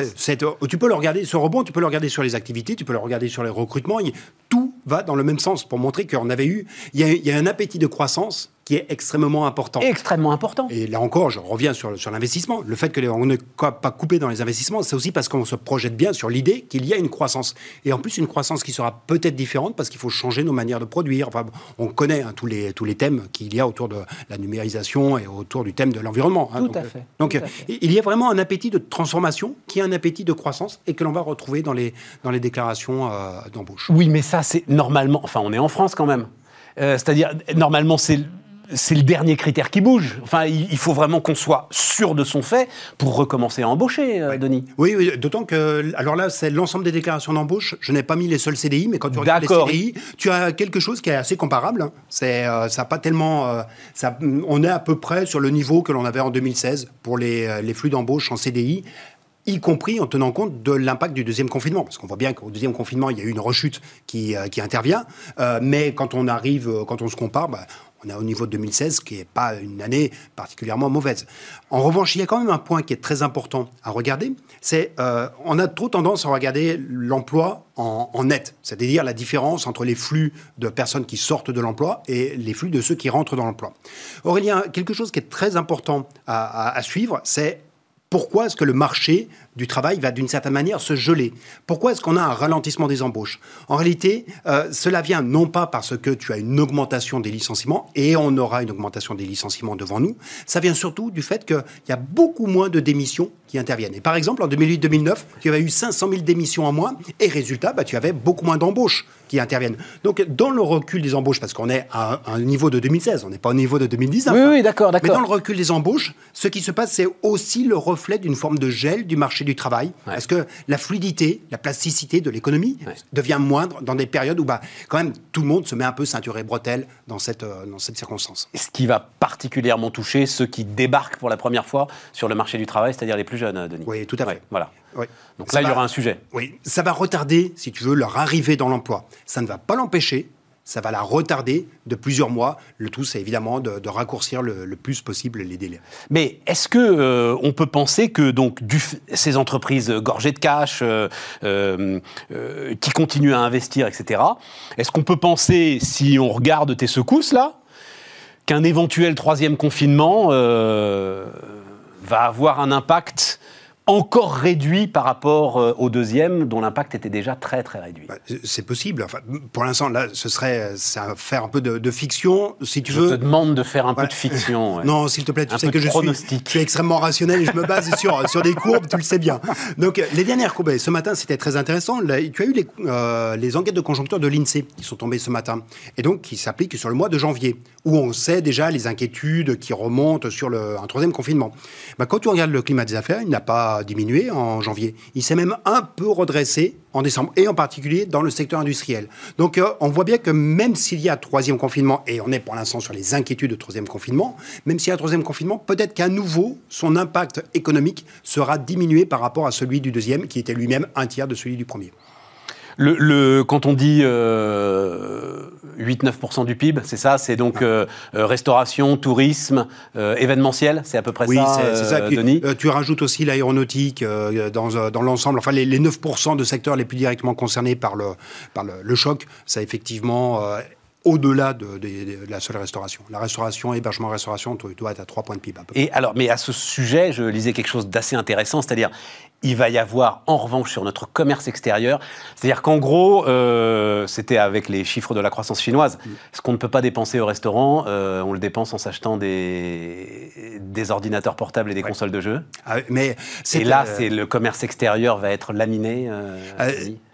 tu peux le regarder, ce rebond, tu peux le regarder sur les activités, tu peux le regarder sur les recrutements. Tout va dans le même sens pour montrer qu'on avait eu, il y, a, un appétit de croissance qui est extrêmement important. Extrêmement important. Et là encore, je reviens sur, sur l'investissement. Le fait que on ne pas coupé dans les investissements, c'est aussi parce qu'on se projette bien sur l'idée qu'il y a une croissance. Et en plus, une croissance qui sera peut-être différente parce qu'il faut changer nos manières de produire. Enfin, on connaît hein, tous, les, tous les thèmes qu'il y a autour de la numérisation et autour du thème de l'environnement. Hein. Tout à fait. Donc, euh, il y a vraiment un appétit de transformation qui est un appétit de croissance et que l'on va retrouver dans les, dans les déclarations euh, d'embauche. Oui, mais ça, c'est normalement, enfin on est en France quand même. Euh, c'est-à-dire, normalement, c'est c'est le dernier critère qui bouge. Enfin, il faut vraiment qu'on soit sûr de son fait pour recommencer à embaucher, euh, Denis. Oui, oui d'autant que, alors là, c'est l'ensemble des déclarations d'embauche. Je n'ai pas mis les seuls CDI, mais quand tu regardes les CDI, tu as quelque chose qui est assez comparable. Hein. C'est, euh, ça pas tellement, ça, on est à peu près sur le niveau que l'on avait en 2016 pour les, les flux d'embauche en CDI y compris en tenant compte de l'impact du deuxième confinement. Parce qu'on voit bien qu'au deuxième confinement, il y a eu une rechute qui, euh, qui intervient. Euh, mais quand on arrive, euh, quand on se compare, bah, on est au niveau de 2016, qui n'est pas une année particulièrement mauvaise. En revanche, il y a quand même un point qui est très important à regarder, c'est on a trop tendance à regarder l'emploi en, net, c'est-à-dire la différence entre les flux de personnes qui sortent de l'emploi et les flux de ceux qui rentrent dans l'emploi. Or, il y a quelque chose qui est très important à suivre, c'est pourquoi est-ce que le marché du travail va d'une certaine manière se geler Pourquoi est-ce qu'on a un ralentissement des embauches? En réalité, euh, cela vient non pas parce que tu as une augmentation des licenciements, et on aura une augmentation des licenciements devant nous, ça vient surtout du fait qu'il y a beaucoup moins de démissions qui interviennent. Et par exemple, en 2008-2009, tu avais eu 500 000 démissions en moins, et résultat, bah, tu avais beaucoup moins d'embauches qui interviennent. Donc, dans le recul des embauches, parce qu'on est à un niveau de 2016, on n'est pas au niveau de 2019. Oui, oui, d'accord, d'accord. Mais dans le recul des embauches, ce qui se passe, c'est aussi le reflet d'une forme de gel du marché du travail. Parce que la fluidité, la plasticité de l'économie devient moindre dans des périodes où, bah, quand même, tout le monde se met un peu ceinture et bretelle dans cette, euh, dans cette circonstance. Ce qui va particulièrement toucher ceux qui débarquent pour la première fois sur le marché du travail, c'est-à-dire les plus jeunes, Denis. Oui, tout à fait. voilà. Donc là, il y aura un sujet. Oui, ça va retarder, si tu veux, leur arrivée dans l'emploi. Ça ne va pas l'empêcher, ça va la retarder de plusieurs mois. Le tout, c'est évidemment de, raccourcir le, plus possible les délais. Mais est-ce que euh, on peut penser que donc ces entreprises gorgées de cash, euh, euh, qui continuent à investir, etc. Est-ce qu'on peut penser, si on regarde tes secousses là, qu'un éventuel troisième confinement va avoir un impact encore réduit par rapport euh, au deuxième, dont l'impact était déjà très très réduit. Bah, c'est possible. Enfin, pour l'instant, là, ce serait ça faire un peu de, fiction, si tu je veux. Je te demande de faire un peu de fiction. Non, s'il te plaît, tu sais que je suis, je suis, extrêmement rationnel et je me base sur, *laughs* sur des courbes, tu le sais bien. Donc, les dernières courbes, ce matin, c'était très intéressant. tu as eu les, euh, les enquêtes de conjoncture de l'INSEE qui sont tombées ce matin, et donc qui s'appliquent sur le mois de janvier, où on sait déjà les inquiétudes qui remontent sur le, un troisième confinement. Bah, quand tu regardes le climat des affaires, il n'a pas diminué en janvier. Il s'est même un peu redressé en décembre, et en particulier dans le secteur industriel. Donc euh, on voit bien que même s'il y a troisième confinement, et on est pour l'instant sur les inquiétudes de troisième confinement, même s'il y a un troisième confinement, peut-être qu'à nouveau, son impact économique sera diminué par rapport à celui du deuxième, qui était lui-même un tiers de celui du premier. Le, quand on dit euh, 8-9% du PIB, c'est ça C'est donc euh, euh, restauration, tourisme, euh, événementiel C'est à peu près oui, ça, c'est ça. Denis? Tu rajoutes aussi l'aéronautique dans, dans l'ensemble. Enfin, les, 9% de secteurs les plus directement concernés par le, par le, le choc, ça effectivement au-delà de, la seule restauration. La restauration, hébergement, restauration, doit être à 3 points de PIB. Et alors, mais à ce sujet, je lisais quelque chose d'assez intéressant, c'est-à-dire il va y avoir en revanche sur notre commerce extérieur, c'est-à-dire qu'en gros, euh, c'était avec les chiffres de la croissance chinoise, mm. ce qu'on ne peut pas dépenser au restaurant, euh, on le dépense en s'achetant des, des ordinateurs portables et des consoles de jeux. Ah, mais et là, euh, c'est le commerce extérieur va être laminé.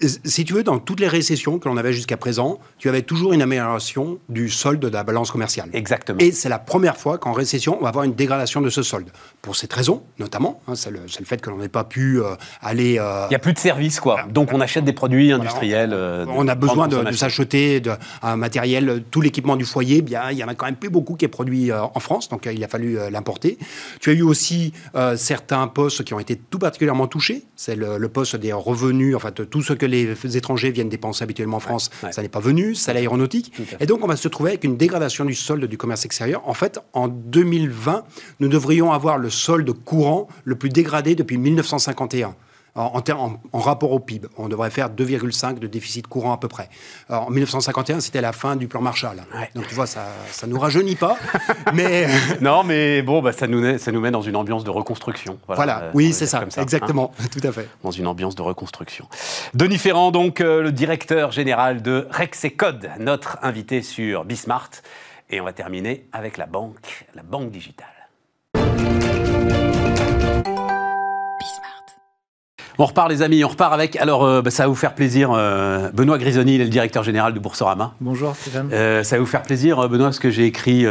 si tu veux, dans toutes les récessions que l'on avait jusqu'à présent, tu avais toujours une amélioration du solde de la balance commerciale. Exactement. Et c'est la première fois qu'en récession, on va avoir une dégradation de ce solde. Pour cette raison, notamment, hein, c'est le, le, fait que l'on n'ait pas pu euh, aller. Euh, il n'y a plus de services, quoi. Donc on achète des produits industriels. Euh, on, a besoin de, s'acheter un matériel, tout l'équipement du foyer. Bien, il y en a quand même plus beaucoup qui est produit en France, donc il a fallu l'importer. Tu as eu aussi certains postes qui ont été tout particulièrement touchés. C'est le, poste des revenus, en fait, tout ce que les étrangers viennent dépenser habituellement en France, ça n'est pas venu. C'est l'aéronautique. Et donc on va se trouver avec une dégradation du solde du commerce extérieur. En fait, en 2020, nous devrions avoir le solde courant le plus dégradé depuis 1950 en, en, rapport au PIB. On devrait faire 2,5 de déficit courant à peu près. en 1951, c'était la fin du plan Marshall. Donc tu vois, ça ne nous rajeunit pas. *laughs* mais... *laughs* non, mais bon, bah, ça, nous, ça nous met dans une ambiance de reconstruction. Voilà, oui, c'est ça, exactement, hein. *laughs* tout à fait. Dans une ambiance de reconstruction. Denis Ferrand, donc, euh, le directeur général de Rexecode, notre invité sur Bismart. Et on va terminer avec la banque, la banque digitale. On repart les amis, on repart avec, alors euh, bah, ça va vous faire plaisir, euh, Benoît Grisoni, il est le directeur général de Boursorama. Bonjour Stéphane. Euh, ça va vous faire plaisir Benoît, parce que j'ai écrit,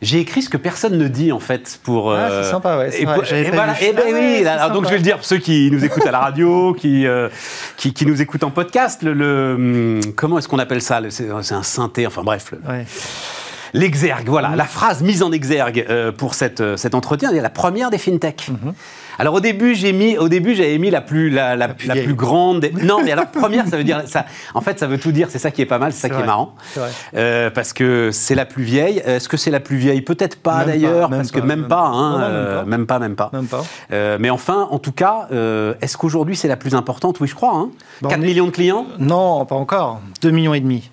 j'ai écrit ce que personne ne dit en fait pour... ah c'est sympa, ouais. Et, et, voilà, et ben oui, donc je vais le dire pour ceux qui nous écoutent à la radio, qui, qui, qui, nous écoutent en podcast, le, hum, comment est-ce qu'on appelle ça C'est un synthé, enfin bref. L'exergue, voilà, la phrase mise en exergue pour cette, cet entretien, la première des fintech. Mhm. Alors au début, j'ai mis, au début, j'avais mis la plus, la, la, plus, grande. *laughs* Non, mais alors première, ça veut dire ça. En fait, ça veut tout dire. C'est ça qui est pas mal, c'est ça qui est marrant. Euh, parce que c'est la plus vieille. Est-ce que c'est la plus vieille? Peut-être pas d'ailleurs, parce que même, pas, hein, même, pas. même pas, même pas, euh, mais enfin, en tout cas, euh, est-ce qu'aujourd'hui c'est la plus importante? Oui, je crois. Hein. 4 millions de clients? Non, pas encore. 2 millions et demi.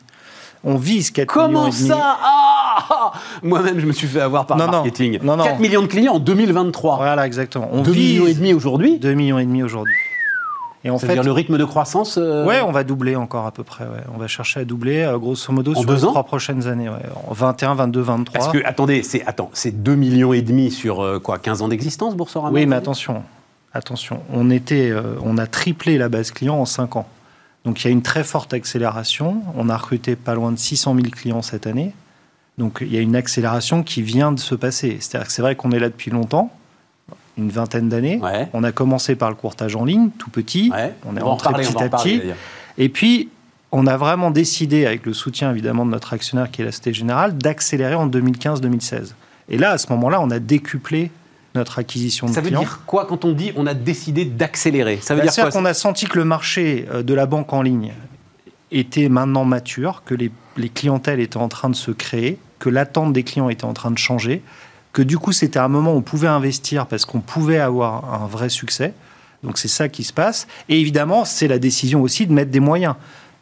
On vise 4 Comment millions et demi. ça? Ah *laughs* Moi-même, je me suis fait avoir par Non, le marketing. Non, non. 4 millions de clients en 2023. Voilà, exactement. On 2 vise millions et demi aujourd'hui? 2 millions et demi aujourd'hui. Et en fait, le rythme de croissance euh, ouais, on va doubler encore à peu près. ouais. On va chercher à doubler, euh, grosso modo, En sur deux les ans? trois prochaines années. ouais. En 21, 22, 23. Parce que, attendez, c'est attends, c'est 2 millions et demi sur euh, quoi 15 ans d'existence, Boursorama? Oui, mais attention, attention. On, était, euh, on a triplé la base client en 5 ans. Donc il y a une très forte accélération. On a recruté pas loin de 600 000 clients cette année. Donc il y a une accélération qui vient de se passer. C'est-à-dire que c'est vrai qu'on est là depuis longtemps, une vingtaine d'années. Ouais. On a commencé par le courtage en ligne, tout petit. Ouais. On est rentré parler, petit à parler, petit. Et puis, on a vraiment décidé, avec le soutien évidemment de notre actionnaire qui est la Société Générale, d'accélérer en 2015-2016. Et là, à ce moment-là, on a décuplé notre acquisition de Ça veut clients. dire quoi quand on dit on a décidé d'accélérer? Ça veut Bah, dire quoi qu'on a senti que le marché euh, de la banque en ligne était maintenant mature, que les, les clientèles étaient en train de se créer, que l'attente des clients était en train de changer, que du coup c'était un moment où on pouvait investir parce qu'on pouvait avoir un vrai succès. Donc c'est ça qui se passe. Et évidemment, c'est la décision aussi de mettre des moyens.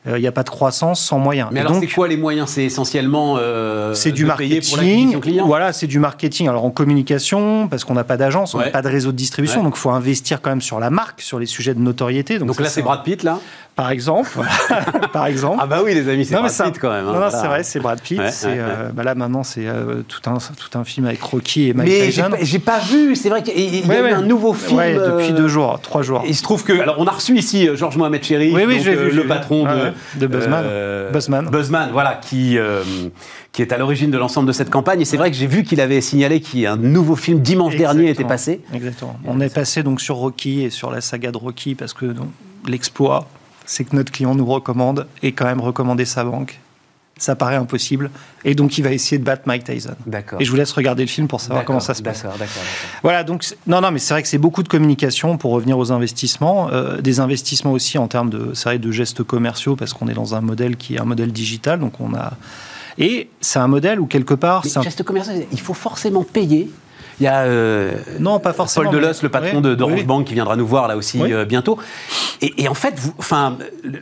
Euh, Il n'y a pas de croissance sans moyens. Mais Et alors, c'est quoi les moyens? C'est essentiellement euh, c'est du pour marketing. Voilà, c'est du marketing. Alors en communication, parce qu'on n'a pas d'agence, on n'a Ouais. pas de réseau de distribution, Ouais. donc il faut investir quand même sur la marque, sur les sujets de notoriété. Donc, là, c'est Brad Pitt, là? Par exemple, *laughs* par exemple. Ah bah oui, les amis, c'est Brad Pitt quand même. hein, non, voilà. c'est vrai, c'est Brad Pitt. Ouais, euh, bah là maintenant, c'est euh, tout un tout un film avec Rocky et Mike Mais j'ai pas, vu, c'est vrai qu'il y a un nouveau film. Depuis euh, deux jours, trois jours. Il se trouve que, alors on a reçu ici euh, Georges Mohamed Chéri, euh, le patron de, de Buzzman. euh, Buzzman. Buzzman, voilà, qui, euh, qui est à l'origine de l'ensemble de cette campagne. Et c'est vrai que j'ai vu qu'il avait signalé qu'un nouveau film dimanche dernier était passé. Exactement. On est passé donc sur Rocky et sur la saga de Rocky parce que l'exploit, c'est que notre client nous recommande et quand même recommander sa banque. Ça paraît impossible. Et donc, il va essayer de battre Mike Tyson. D'accord. Et je vous laisse regarder le film pour savoir comment ça se passe. D'accord, d'accord. Voilà, donc non, non, mais c'est vrai que c'est beaucoup de communication pour revenir aux investissements, euh, des investissements aussi en termes de, vrai, de gestes commerciaux parce qu'on est dans un modèle qui est un modèle digital, donc on a et c'est un modèle où quelque part, c'est un- geste commercial, il faut forcément payer. Il y a euh, non pas forcément. Paul mais- Delos, le patron Oui, de d'Orange oui. Bank, qui viendra nous voir là aussi Oui. euh, bientôt. Et, et en fait, vous, enfin,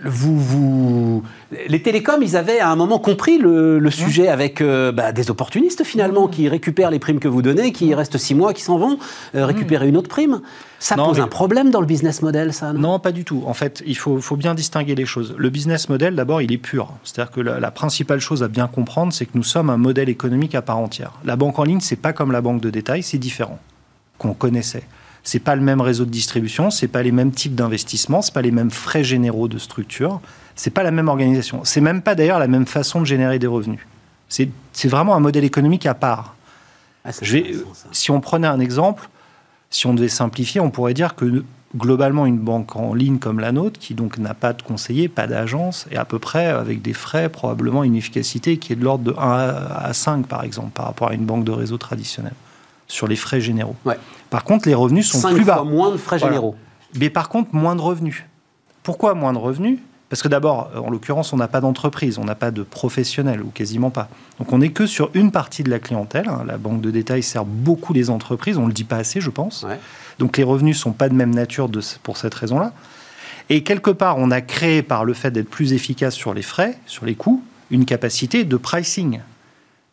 vous, vous, les télécoms, ils avaient à un moment compris le, le sujet avec euh, bah, des opportunistes finalement qui récupèrent les primes que vous donnez, qui restent six mois, qui s'en vont récupérer une autre prime. Ça. Non, pose mais- un problème dans le business model, ça. Non, Non, pas du tout. En fait, il faut, faut bien distinguer les choses. Le business model, d'abord, il est pur. C'est-à-dire que la, la principale chose à bien comprendre, c'est que nous sommes un modèle économique à part entière. La banque en ligne, c'est pas comme la banque de détail, c'est différent qu'on connaissait. C'est pas le même réseau de distribution, c'est pas les mêmes types d'investissements, c'est pas les mêmes frais généraux de structure, c'est pas la même organisation. C'est même pas d'ailleurs la même façon de générer des revenus. C'est vraiment un modèle économique à part. Ah, Je vais- si on prenait un exemple, si on devait simplifier, on pourrait dire que globalement, une banque en ligne comme la nôtre, qui donc n'a pas de conseiller, pas d'agence, et à peu près avec des frais, probablement une efficacité qui est de l'ordre de 1 à 5, par exemple, par rapport à une banque de réseau traditionnelle, sur les frais généraux. Ouais. Par contre, les revenus sont plus bas. moins de frais Voilà. généraux. Mais par contre, moins de revenus. Pourquoi moins de revenus? Parce que d'abord, en l'occurrence, on n'a pas d'entreprise, on n'a pas de professionnels, ou quasiment pas. Donc on n'est que sur une partie de la clientèle. hein. La banque de détail sert beaucoup les entreprises, on ne le dit pas assez, je pense. Ouais. Donc les revenus sont pas de même nature de, pour cette raison-là. Et quelque part, on a créé, par le fait d'être plus efficace sur les frais, sur les coûts, une capacité de pricing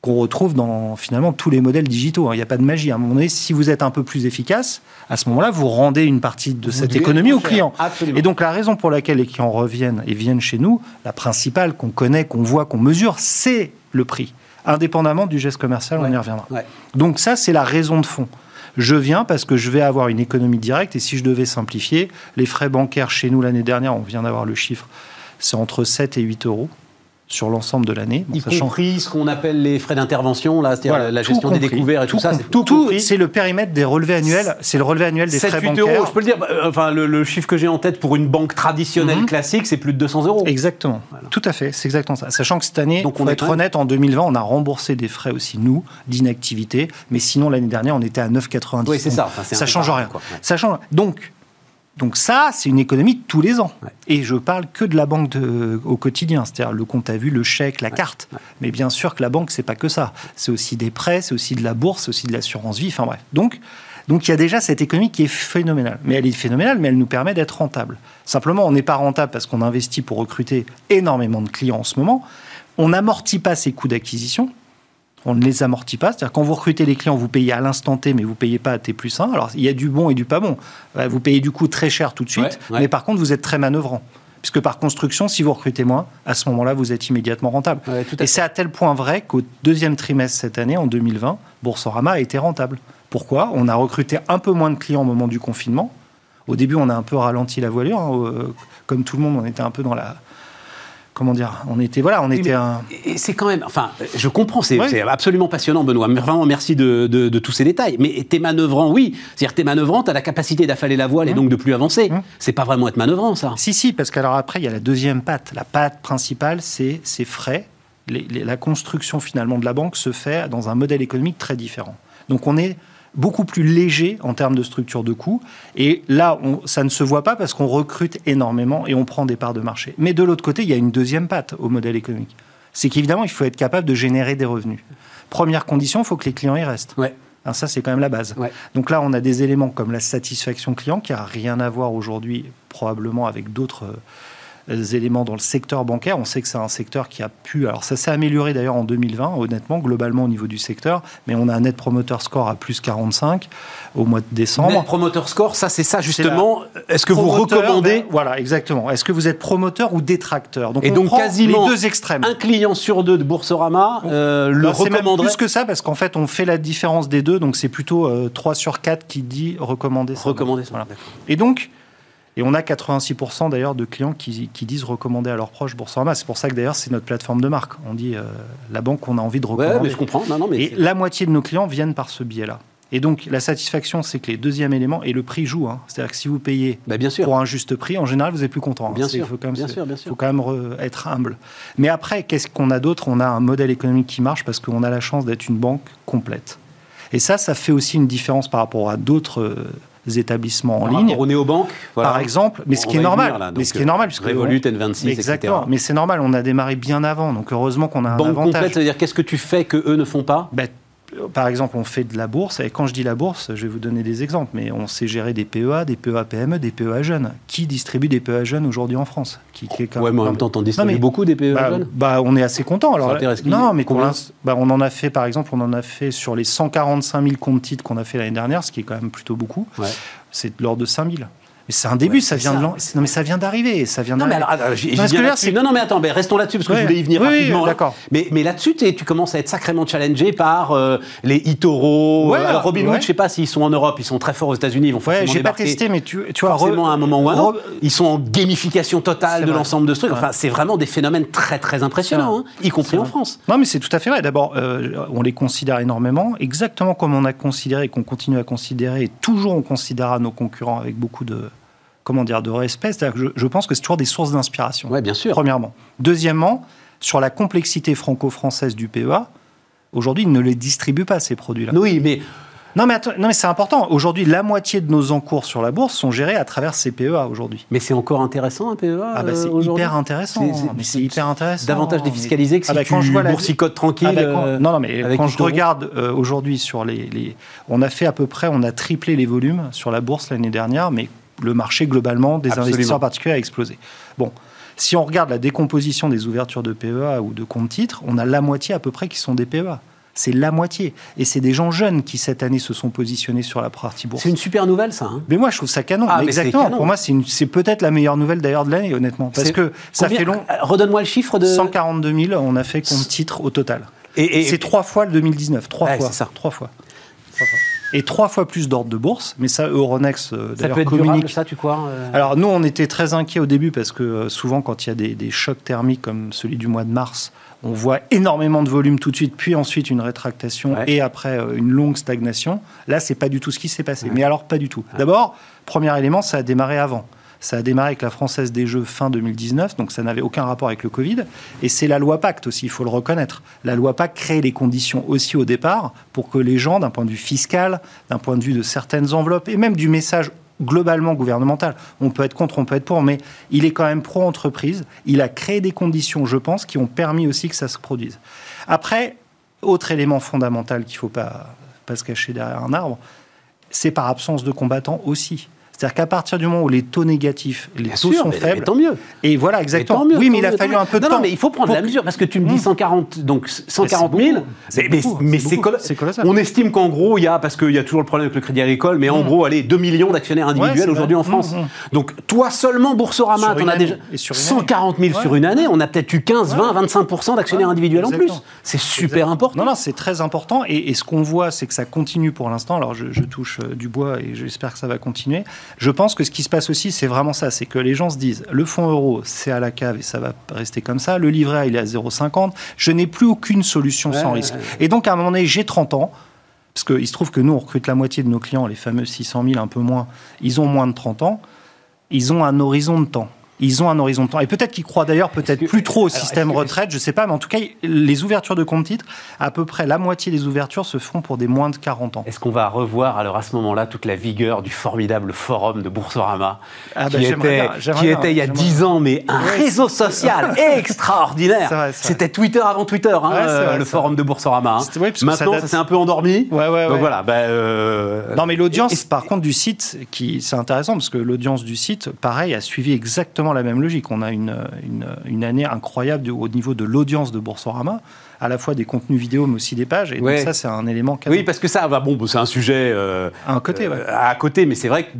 qu'on retrouve dans finalement tous les modèles digitaux. hein. Il n'y a pas de magie. À un moment donné, si vous êtes un peu plus efficace, à ce moment-là, vous rendez une partie de cette économie au client. Et donc la raison pour laquelle les clients reviennent et viennent chez nous, la principale qu'on connaît, qu'on voit, qu'on mesure, c'est le prix. Indépendamment du geste commercial, on y reviendra. Ouais. Donc ça, c'est la raison de fond. Je viens parce que je vais avoir une économie directe et si je devais simplifier, les frais bancaires chez nous l'année dernière, on vient d'avoir le chiffre, c'est entre 7 et 8 euros sur l'ensemble de l'année. Bon, Y sachant- compris ce qu'on appelle les frais d'intervention, là, c'est-à-dire Voilà, la gestion des découverts et tout, ça, c'est tout, tout, compris. c'est le périmètre des relevés annuels, c'est le relevé annuel des 7, frais 8 bancaires. euros, je peux le dire. euh, Enfin, le, le chiffre que j'ai en tête pour une banque traditionnelle Mhm. classique, c'est plus de 200 euros. Exactement, tout à fait, c'est exactement ça. Sachant que cette année, Donc, pour on est être honnête, en 2020, on a remboursé des frais aussi, nous, d'inactivité, mais sinon l'année dernière, on était à 9,90. Oui, c'est ça. Enfin, ça change rien. quoi. Ça change. Donc, donc ça, c'est une économie de tous les ans. Ouais. Et je parle que de la banque de- au quotidien, c'est-à-dire le compte à vue, le chèque, la carte. Mais bien sûr que la banque, c'est pas que ça. C'est aussi des prêts, c'est aussi de la bourse, c'est aussi de l'assurance vie. Enfin bref. Donc, donc il y a déjà cette économie qui est phénoménale. Mais elle est phénoménale, mais elle nous permet d'être rentable. Simplement, on n'est pas rentable parce qu'on investit pour recruter énormément de clients en ce moment. on n'amortit pas ces coûts d'acquisition. On ne les amortit pas. C'est-à-dire quand vous recrutez les clients, vous payez à l'instant T, mais vous ne payez pas à T plus 1. Alors, il y a du bon et du pas bon. Vous payez du coup très cher tout de suite, mais par contre, vous êtes très manœuvrant. Puisque par construction, si vous recrutez moins, à ce moment-là, vous êtes immédiatement rentable. et c'est à tel point vrai qu'au deuxième trimestre cette année, en 2020, Boursorama a été rentable. Pourquoi? On a recruté un peu moins de clients au moment du confinement. Au début, on a un peu ralenti la voilure. Hein, euh, comme tout le monde, on était un peu dans la, comment dire, on était voilà, on était un. Et c'est quand même, enfin, je comprends, c'est absolument passionnant, Benoît. Vraiment, merci de, tous ces détails. Mais t'es manœuvrant, oui. C'est-à-dire t'es manœuvrant, t'as la capacité d'affaler la voile et mmh. donc de plus avancer. Mmh. C'est pas vraiment être manœuvrant, ça. Si, si, parce qu'alors après, il y a la deuxième patte. La patte principale, c'est ces frais. la construction finalement de la banque se fait dans un modèle économique très différent. Donc on est beaucoup plus léger en termes de structure de coûts. Et là, ça ne se voit pas parce qu'on recrute énormément et on prend des parts de marché. Mais de l'autre côté, il y a une deuxième patte au modèle économique. C'est qu'évidemment, il faut être capable de générer des revenus. Première condition, il faut que les clients y restent. Ouais. ça, c'est quand même la base. Donc là, on a des éléments comme la satisfaction client qui a rien à voir aujourd'hui probablement avec d'autres éléments dans le secteur bancaire. On sait que c'est un secteur qui a pu. Alors, ça s'est amélioré d'ailleurs en 2020, honnêtement, globalement au niveau du secteur, mais on a un net promoter score à plus 45 au mois de décembre. Net promoter score, ça, c'est ça justement. Est-ce que vous recommandez Voilà, exactement. Est-ce que vous êtes promoteur ou détracteur? Donc, Et donc, quasiment les deux extrêmes. Un client sur deux de Boursorama euh, le recommanderait. Plus que ça, parce qu'en fait, on fait la différence des deux, donc c'est plutôt 3 euh, sur 4 qui dit recommander ça. Recommander ça. Voilà. Et donc, et on a 86% d'ailleurs de clients qui, disent recommander à leurs proches Boursorama. C'est pour ça que d'ailleurs c'est notre plateforme de marque. On dit euh, la banque qu'on a envie de recommander. Ouais, mais je comprends. Non, non, mais et la moitié de nos clients viennent par ce biais-là. Et donc la satisfaction, c'est que les deuxièmes éléments et le prix joue. Hein. C'est-à-dire que si vous payez bah, bien sûr. pour un juste prix, en général, vous êtes plus content. Hein. Bien, sûr. Il faut quand même, bien sûr, bien sûr. faut quand même être humble. Mais après, qu'est-ce qu'on a d'autre? On a un modèle économique qui marche parce qu'on a la chance d'être une banque complète. Et ça, ça fait aussi une différence par rapport à d'autres euh, établissements en ligne. Au néobanque, voilà. par exemple, mais ce qui est normal. mais ce qui est normal, puisque Revolut, N26, exactement. Mais c'est normal, on a démarré bien avant, donc heureusement qu'on a un Banque avantage. complète, ça veut dire qu'est-ce que tu fais que eux ne font pas? Ben, par exemple, on fait de la bourse, et quand je dis la bourse, je vais vous donner des exemples, mais on sait gérer des PEA, des PEA PME, des PEA jeunes. Qui distribue des PEA jeunes aujourd'hui en France? Qui, qui mais en même temps, t'en distribues beaucoup des PEA bah, jeunes? bah, On est assez content. Alors, non, mais bah, on en a fait, par exemple, on en a fait sur les 145 000 comptes titres qu'on a fait l'année dernière, ce qui est quand même plutôt beaucoup. C'est de l'ordre de 5 000. Mais c'est un début, ça vient de non mais ça vient d'arriver, ça vient. Non mais alors, non, non mais attends, mais restons là-dessus parce que je voulais y venir rapidement. d'accord. Mais, mais là-dessus, tu commences à être sacrément challengé par euh, les Itoro, euh, alors Robinhood, je sais pas s'ils sont en Europe, ils sont très forts aux États-Unis, ils vont forcément j'ai pas testé, mais tu, tu vois, forcément à un moment ou à un autre, ils sont en gamification totale de l'ensemble de ce truc. Enfin, c'est vraiment des phénomènes très très impressionnants, hein, y compris en France. Non mais c'est tout à fait vrai. D'abord, euh, on les considère énormément, exactement comme on a considéré et qu'on continue à considérer, et toujours on considérera nos concurrents avec beaucoup de comment dire, de respect. C'est-à-dire que je, pense que c'est toujours des sources d'inspiration. Oui, bien sûr. Premièrement. Deuxièmement, sur la complexité franco-française du PEA, aujourd'hui, ils ne les distribuent pas, ces produits-là. Oui, mais non mais, non mais c'est important. Aujourd'hui, la moitié de nos encours sur la bourse sont gérés à travers ces PEA aujourd'hui. Mais c'est encore intéressant un PEA ah bah C'est hyper intéressant. mais c'est hyper intéressant. Davantage défiscalisé que si ah bah quand tu je vois boursicotes tranquille. Ah bah non, non, mais quand je regarde euh, aujourd'hui sur les, les, On a fait à peu près, on a triplé les volumes sur la bourse l'année dernière, mais le marché globalement des investisseurs particuliers a explosé. Bon, si on regarde la décomposition des ouvertures de PEA ou de comptes titres, on a la moitié à peu près qui sont des PEA. C'est la moitié. Et c'est des gens jeunes qui, cette année, se sont positionnés sur la partie bourse. C'est une super nouvelle, ça. Hein. mais moi, je trouve ça canon. Ah, exactement. Pour moi, c'est peut-être la meilleure nouvelle d'ailleurs de l'année, honnêtement. Parce que ça fait long. Redonne-moi le chiffre de. 142 000, on a fait compte titres au total. Et, C'est trois fois le 2019. Trois fois. Ça. Trois fois. Trois fois et trois fois plus d'ordres de bourse. Mais ça, Euronext euh, d'ailleurs communique. ça, tu crois euh Alors nous, on était très inquiets au début parce que euh, souvent, quand il y a des, chocs thermiques comme celui du mois de mars, on voit énormément de volume tout de suite, puis ensuite une rétractation et après une longue stagnation. Là, c'est pas du tout ce qui s'est passé. Mais alors, pas du tout. D'abord, premier élément, ça a démarré avant. Ça a démarré avec la Française des Jeux fin 2019, donc ça n'avait aucun rapport avec le Covid. Et c'est la loi Pacte aussi, il faut le reconnaître. La loi Pacte crée les conditions aussi au départ pour que les gens, d'un point de vue fiscal, d'un point de vue de certaines enveloppes, et même du message globalement gouvernemental. On peut être contre, on peut être pour, mais il est quand même pro-entreprise. Il a créé des conditions, je pense, qui ont permis aussi que ça se produise. Après, autre élément fondamental qu'il ne faut pas, pas se cacher derrière un arbre, c'est par absence de combattants aussi. C'est-à-dire qu'à partir du moment où les taux négatifs, les taux sont faibles. tant mieux. Et voilà, exactement. oui, mais il a fallu un peu de non, temps. Non, mais il faut prendre la mesure parce que tu me dis 140, mmh. donc 140 000. Mais c'est colossal. On estime qu'en gros, il y a, parce qu'il y a toujours le problème avec le crédit agricole, mais en mmh. gros, allez, 2 millions d'actionnaires individuels aujourd'hui en France. Mmh, donc, toi seulement, Boursorama, tu en as déjà 140 000 sur une année. On a peut-être eu 15, 20, 25% d'actionnaires individuels en plus. C'est super important. Non, non, c'est très important. Et, ce qu'on voit, c'est que ça continue pour l'instant. Alors, je, je touche euh, du bois et j'espère que ça va continuer. Je pense que ce qui se passe aussi, c'est vraiment ça. C'est que les gens se disent, le fonds euro, c'est à la cave et ça va rester comme ça. Le livret A, il est à 0,50. Je n'ai plus aucune solution sans risque. Et donc, à un moment donné, j'ai 30 ans. Parce qu'il se trouve que nous, on recrute la moitié de nos clients, les fameux 600 000, un peu moins. Ils ont moins de 30 ans. Ils ont un horizon de temps ils ont un horizon de temps. Et peut-être qu'ils croient d'ailleurs peut-être plus trop au système retraite, je ne sais pas, mais en tout cas, les ouvertures de compte titres, à peu près la moitié des ouvertures se font pour des moins de 40 ans. Est-ce qu'on va revoir alors à ce moment-là toute la vigueur du formidable forum de Boursorama ah, qui, bah, était, qui était il y a 10 ans, mais un réseau social *laughs* extraordinaire. C'était Twitter avant Twitter, hein, euh, le forum de Boursorama. Hein. Maintenant, ça, s'est un peu endormi. Donc voilà. Bah, euh, Non, mais l'audience, par contre, du site, qui c'est intéressant parce que l'audience du site, pareil, a suivi exactement la même logique. On a une, une, année incroyable au niveau de l'audience de Boursorama à la fois des contenus vidéo mais aussi des pages. Et donc ça, c'est un élément. Oui, parce que ça, bah, bon, c'est un sujet euh, à côté, euh, à côté, mais c'est vrai que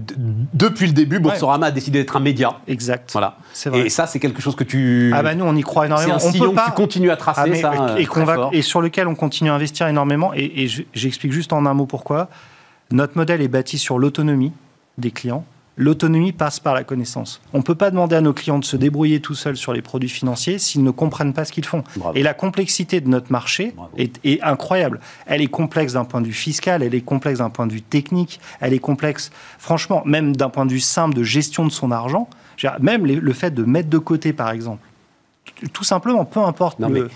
depuis le début, Boursorama a décidé d'être un média. Exact. Voilà. Vrai. Et ça, c'est quelque chose que tu. Ah bah nous, on y croit énormément. C'est un sillon que tu continues à tracer, ah, ça, et, et sur lequel on continue à investir énormément. Et, et j'explique juste en un mot pourquoi. Notre modèle est bâti sur l'autonomie des clients L'autonomie passe par la connaissance. On ne peut pas demander à nos clients de se débrouiller tout seuls sur les produits financiers s'ils ne comprennent pas ce qu'ils font. Et la complexité de notre marché est, incroyable. Elle est complexe d'un point de vue fiscal, elle est complexe d'un point de vue technique, elle est complexe, franchement, même d'un point de vue simple de gestion de son argent. Même le fait de mettre de côté, par exemple, tout simplement, peu importe le,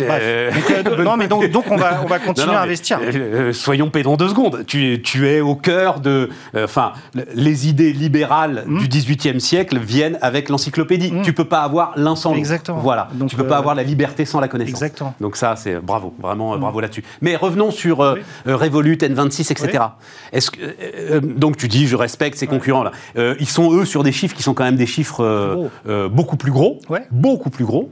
euh, euh, *laughs* non, mais donc, donc on, va, on va continuer à investir. Euh, soyons pédants deux secondes. Tu, tu es au cœur de. Enfin, les idées libérales hmm. du XVIIIe siècle viennent avec l'encyclopédie. Tu hmm. Tu peux pas avoir l'un sans l'autre. Exactement. Voilà. Donc, tu peux pas avoir la liberté sans la connaissance. Exactement. Donc ça, c'est bravo, vraiment bravo là-dessus. Mais revenons sur Revolut, N26, etc. Est-ce que donc tu dis, je respecte ces concurrents là. ils sont eux sur des chiffres qui sont quand même des chiffres beaucoup plus gros, beaucoup plus gros.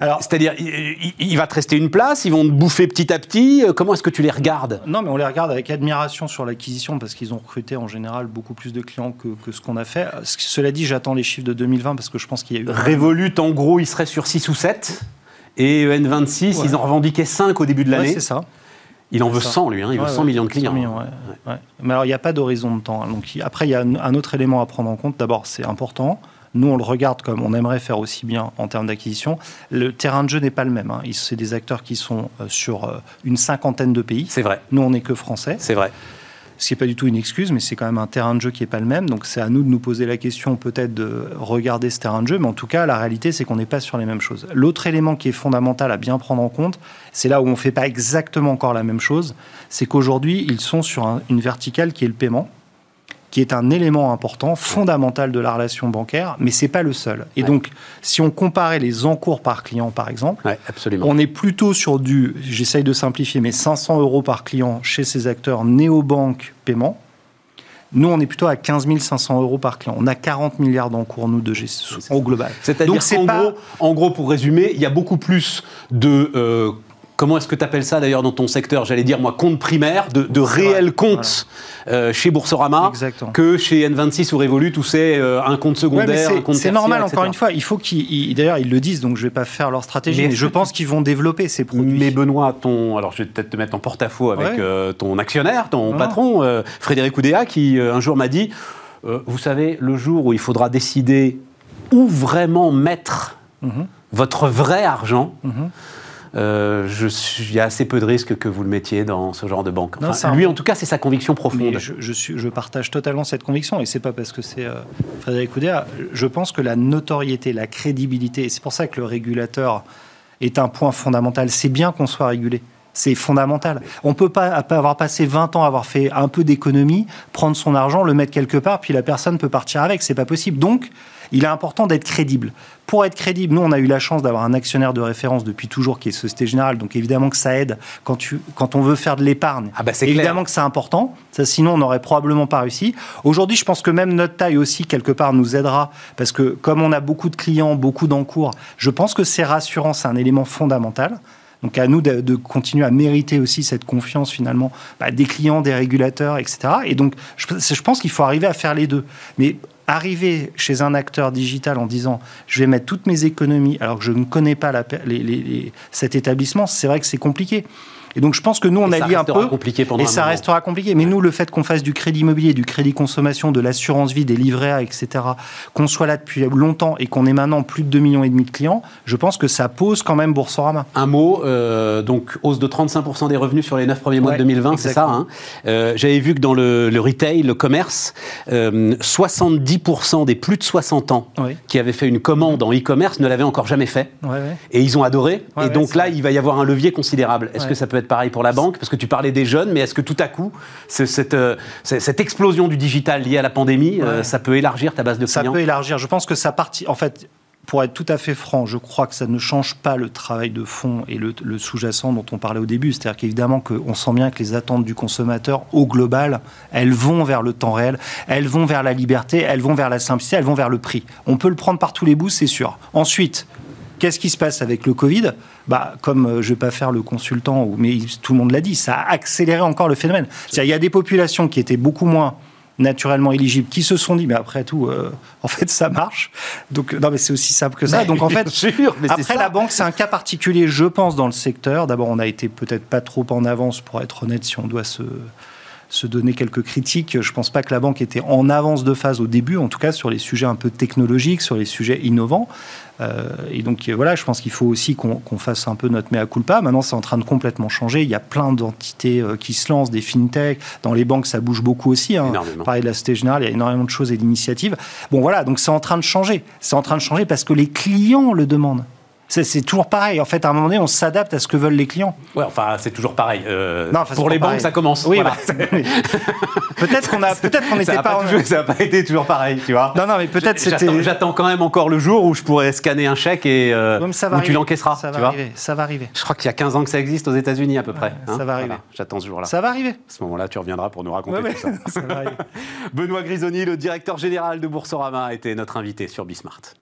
Alors, c'est-à-dire, il, va te rester une place, ils vont te bouffer petit à petit. Euh, comment est-ce que tu les regardes? Non, mais on les regarde avec admiration sur l'acquisition parce qu'ils ont recruté en général beaucoup plus de clients que, ce qu'on a fait. Cela dit, j'attends les chiffres de 2020 parce que je pense qu'il y a eu. Revolut, en gros, il serait sur 6 ou 7. Et N26, ils en revendiquaient 5 au début de l'année. c'est ça. Il en veut 100, lui, hein. il veut 100 millions de clients. Mais alors, il n'y a pas d'horizon de temps. Hein. Donc, après, il y a un autre élément à prendre en compte. D'abord, c'est important nous, on le regarde comme on aimerait faire aussi bien en termes d'acquisition. Le terrain de jeu n'est pas le même. Hein. C'est des acteurs qui sont euh, sur euh, une cinquantaine de pays. C'est vrai. Nous, on n'est que français. C'est vrai. Ce qui n'est pas du tout une excuse, mais c'est quand même un terrain de jeu qui n'est pas le même. Donc c'est à nous de nous poser la question peut-être de regarder ce terrain de jeu. Mais en tout cas, la réalité, c'est qu'on n'est pas sur les mêmes choses. L'autre élément qui est fondamental à bien prendre en compte, c'est là où on ne fait pas exactement encore la même chose, c'est qu'aujourd'hui, ils sont sur une verticale qui est le paiement qui est un élément important, fondamental de la relation bancaire, mais c'est pas le seul. Et donc, si on comparait les encours par client, par exemple, on est plutôt sur du, j'essaye de simplifier, mais 500 euros par client chez ces acteurs néobanques paiement. Nous, on est plutôt à 15 500 euros par client. On a 40 milliards d'encours, nous, de gestion au global. C'est-à-dire qu'en gros, en gros, pour résumer, il y a beaucoup plus de euh, comment est-ce que tu appelles ça d'ailleurs dans ton secteur J'allais dire, moi, compte primaire, de, réels comptes euh, chez Boursorama que chez N26 ou Revolut où c'est euh, un compte secondaire, un compte C'est normal, encore une fois. Il faut qu'ils. D'ailleurs, ils le disent, donc je ne vais pas faire leur stratégie, mais, je pense qu'ils vont développer ces produits. Mais Benoît, ton. Alors, je vais peut-être te mettre en porte-à-faux avec euh, ton actionnaire, ton patron, Frédéric Oudéa, qui un jour m'a dit Vous savez, le jour où il faudra décider où vraiment mettre mhm. votre vrai argent. Mhm. Euh, je il y a assez peu de risques que vous le mettiez dans ce genre de banque. lui, en tout cas, c'est sa conviction profonde. je, suis, je, partage totalement cette conviction, et c'est pas parce que c'est euh, Frédéric Oudéa. Je pense que la notoriété, la crédibilité, et c'est pour ça que le régulateur est un point fondamental. C'est bien qu'on soit régulé. C'est fondamental. On ne peut pas, avoir passé 20 ans, avoir fait un peu d'économie, prendre son argent, le mettre quelque part, puis la personne peut partir avec. C'est pas possible. Donc, il est important d'être crédible. Pour être crédible, nous, on a eu la chance d'avoir un actionnaire de référence depuis toujours qui est Société Générale, donc évidemment que ça aide quand, tu, quand on veut faire de l'épargne. Ah bah évidemment que c'est important, ça, sinon on n'aurait probablement pas réussi. Aujourd'hui, je pense que même notre taille aussi, quelque part, nous aidera, parce que comme on a beaucoup de clients, beaucoup d'encours, je pense que c'est rassurant, c'est un élément fondamental. Donc à nous de, continuer à mériter aussi cette confiance finalement bah, des clients, des régulateurs, etc. Et donc je, je pense qu'il faut arriver à faire les deux. Mais arriver chez un acteur digital en disant je vais mettre toutes mes économies alors que je ne connais pas la, cet établissement, c'est vrai que c'est compliqué. Et donc je pense que nous, on a lié un peu. Compliqué pendant et ça restera compliqué. Mais nous, le fait qu'on fasse du crédit immobilier, du crédit consommation, de l'assurance vie, des livrets A, etc., qu'on soit là depuis longtemps et qu'on ait maintenant plus de 2,5 millions et demi de clients, je pense que ça pose quand même Boursorama. Un mot, euh, donc hausse de 35% des revenus sur les 9 premiers mois de 2020, c'est ça hein? Euh, J'avais vu que dans le, retail, le commerce, 70% euh, des plus de 60 ans qui avaient fait une commande en e-commerce ne l'avaient encore jamais fait. Et ils ont adoré. et donc là, il va y avoir un levier considérable. Est-ce que ça peut être pareil pour la banque Parce que tu parlais des jeunes, mais est-ce que tout à coup, cette, euh, cette, explosion du digital liée à la pandémie, euh, ça peut élargir ta base de clients Ça peut élargir. Je pense que ça partie. En fait, pour être tout à fait franc, je crois que ça ne change pas le travail de fond et le, sous-jacent dont on parlait au début. C'est-à-dire qu'évidemment qu'on sent bien que les attentes du consommateur au global, elles vont vers le temps réel, elles vont vers la liberté, elles vont vers la simplicité, elles vont vers le prix. On peut le prendre par tous les bouts, c'est sûr. Ensuite, Qu'est-ce qui se passe avec le Covid? Bah, Comme euh, je ne vais pas faire le consultant, mais tout le monde l'a dit, ça a accéléré encore le phénomène. Il y a des populations qui étaient beaucoup moins naturellement éligibles, qui se sont dit, mais après tout, euh, en fait, ça marche. Donc, non, mais c'est aussi simple que ça. Donc, en fait, après, la banque, c'est un cas particulier, je pense, dans le secteur. D'abord, on a été peut-être pas trop en avance, pour être honnête, si on doit se, se donner quelques critiques. Je ne pense pas que la banque était en avance de phase au début, en tout cas sur les sujets un peu technologiques, sur les sujets innovants. Euh, et donc voilà, je pense qu'il faut aussi qu'on fasse un peu notre mea culpa. Maintenant, c'est en train de complètement changer. Il y a plein d'entités euh, qui se lancent, des fintechs. Dans les banques, ça bouge beaucoup aussi. Hein. Pareil de la Société Générale, il y a énormément de choses et d'initiatives. Bon voilà, donc c'est en train de changer. C'est en train de changer parce que les clients le demandent. C'est toujours pareil. En fait, à un moment donné, on s'adapte à ce que veulent les clients. Ouais, enfin, c'est toujours pareil. Euh, pour les banques, ça commence. Oui, bah, *laughs* peut-être qu'on a, peut-être qu'on n'était pas. pas ça n'a pas été toujours pareil, tu vois. Non, non, mais peut-être c'était. J'attends quand même encore le jour où je pourrais scanner un chèque et euh, où tu l'encaisseras. Ça va arriver. Ça va arriver. Je crois qu'il y a 15 ans que ça existe aux États-Unis à peu près. ça va arriver. J'attends ce jour-là. Ça va arriver. À ce moment-là, tu reviendras pour nous raconter tout ça. *laughs* ça va Benoît Grisoni, le directeur général de Boursorama, était notre invité sur Bismart.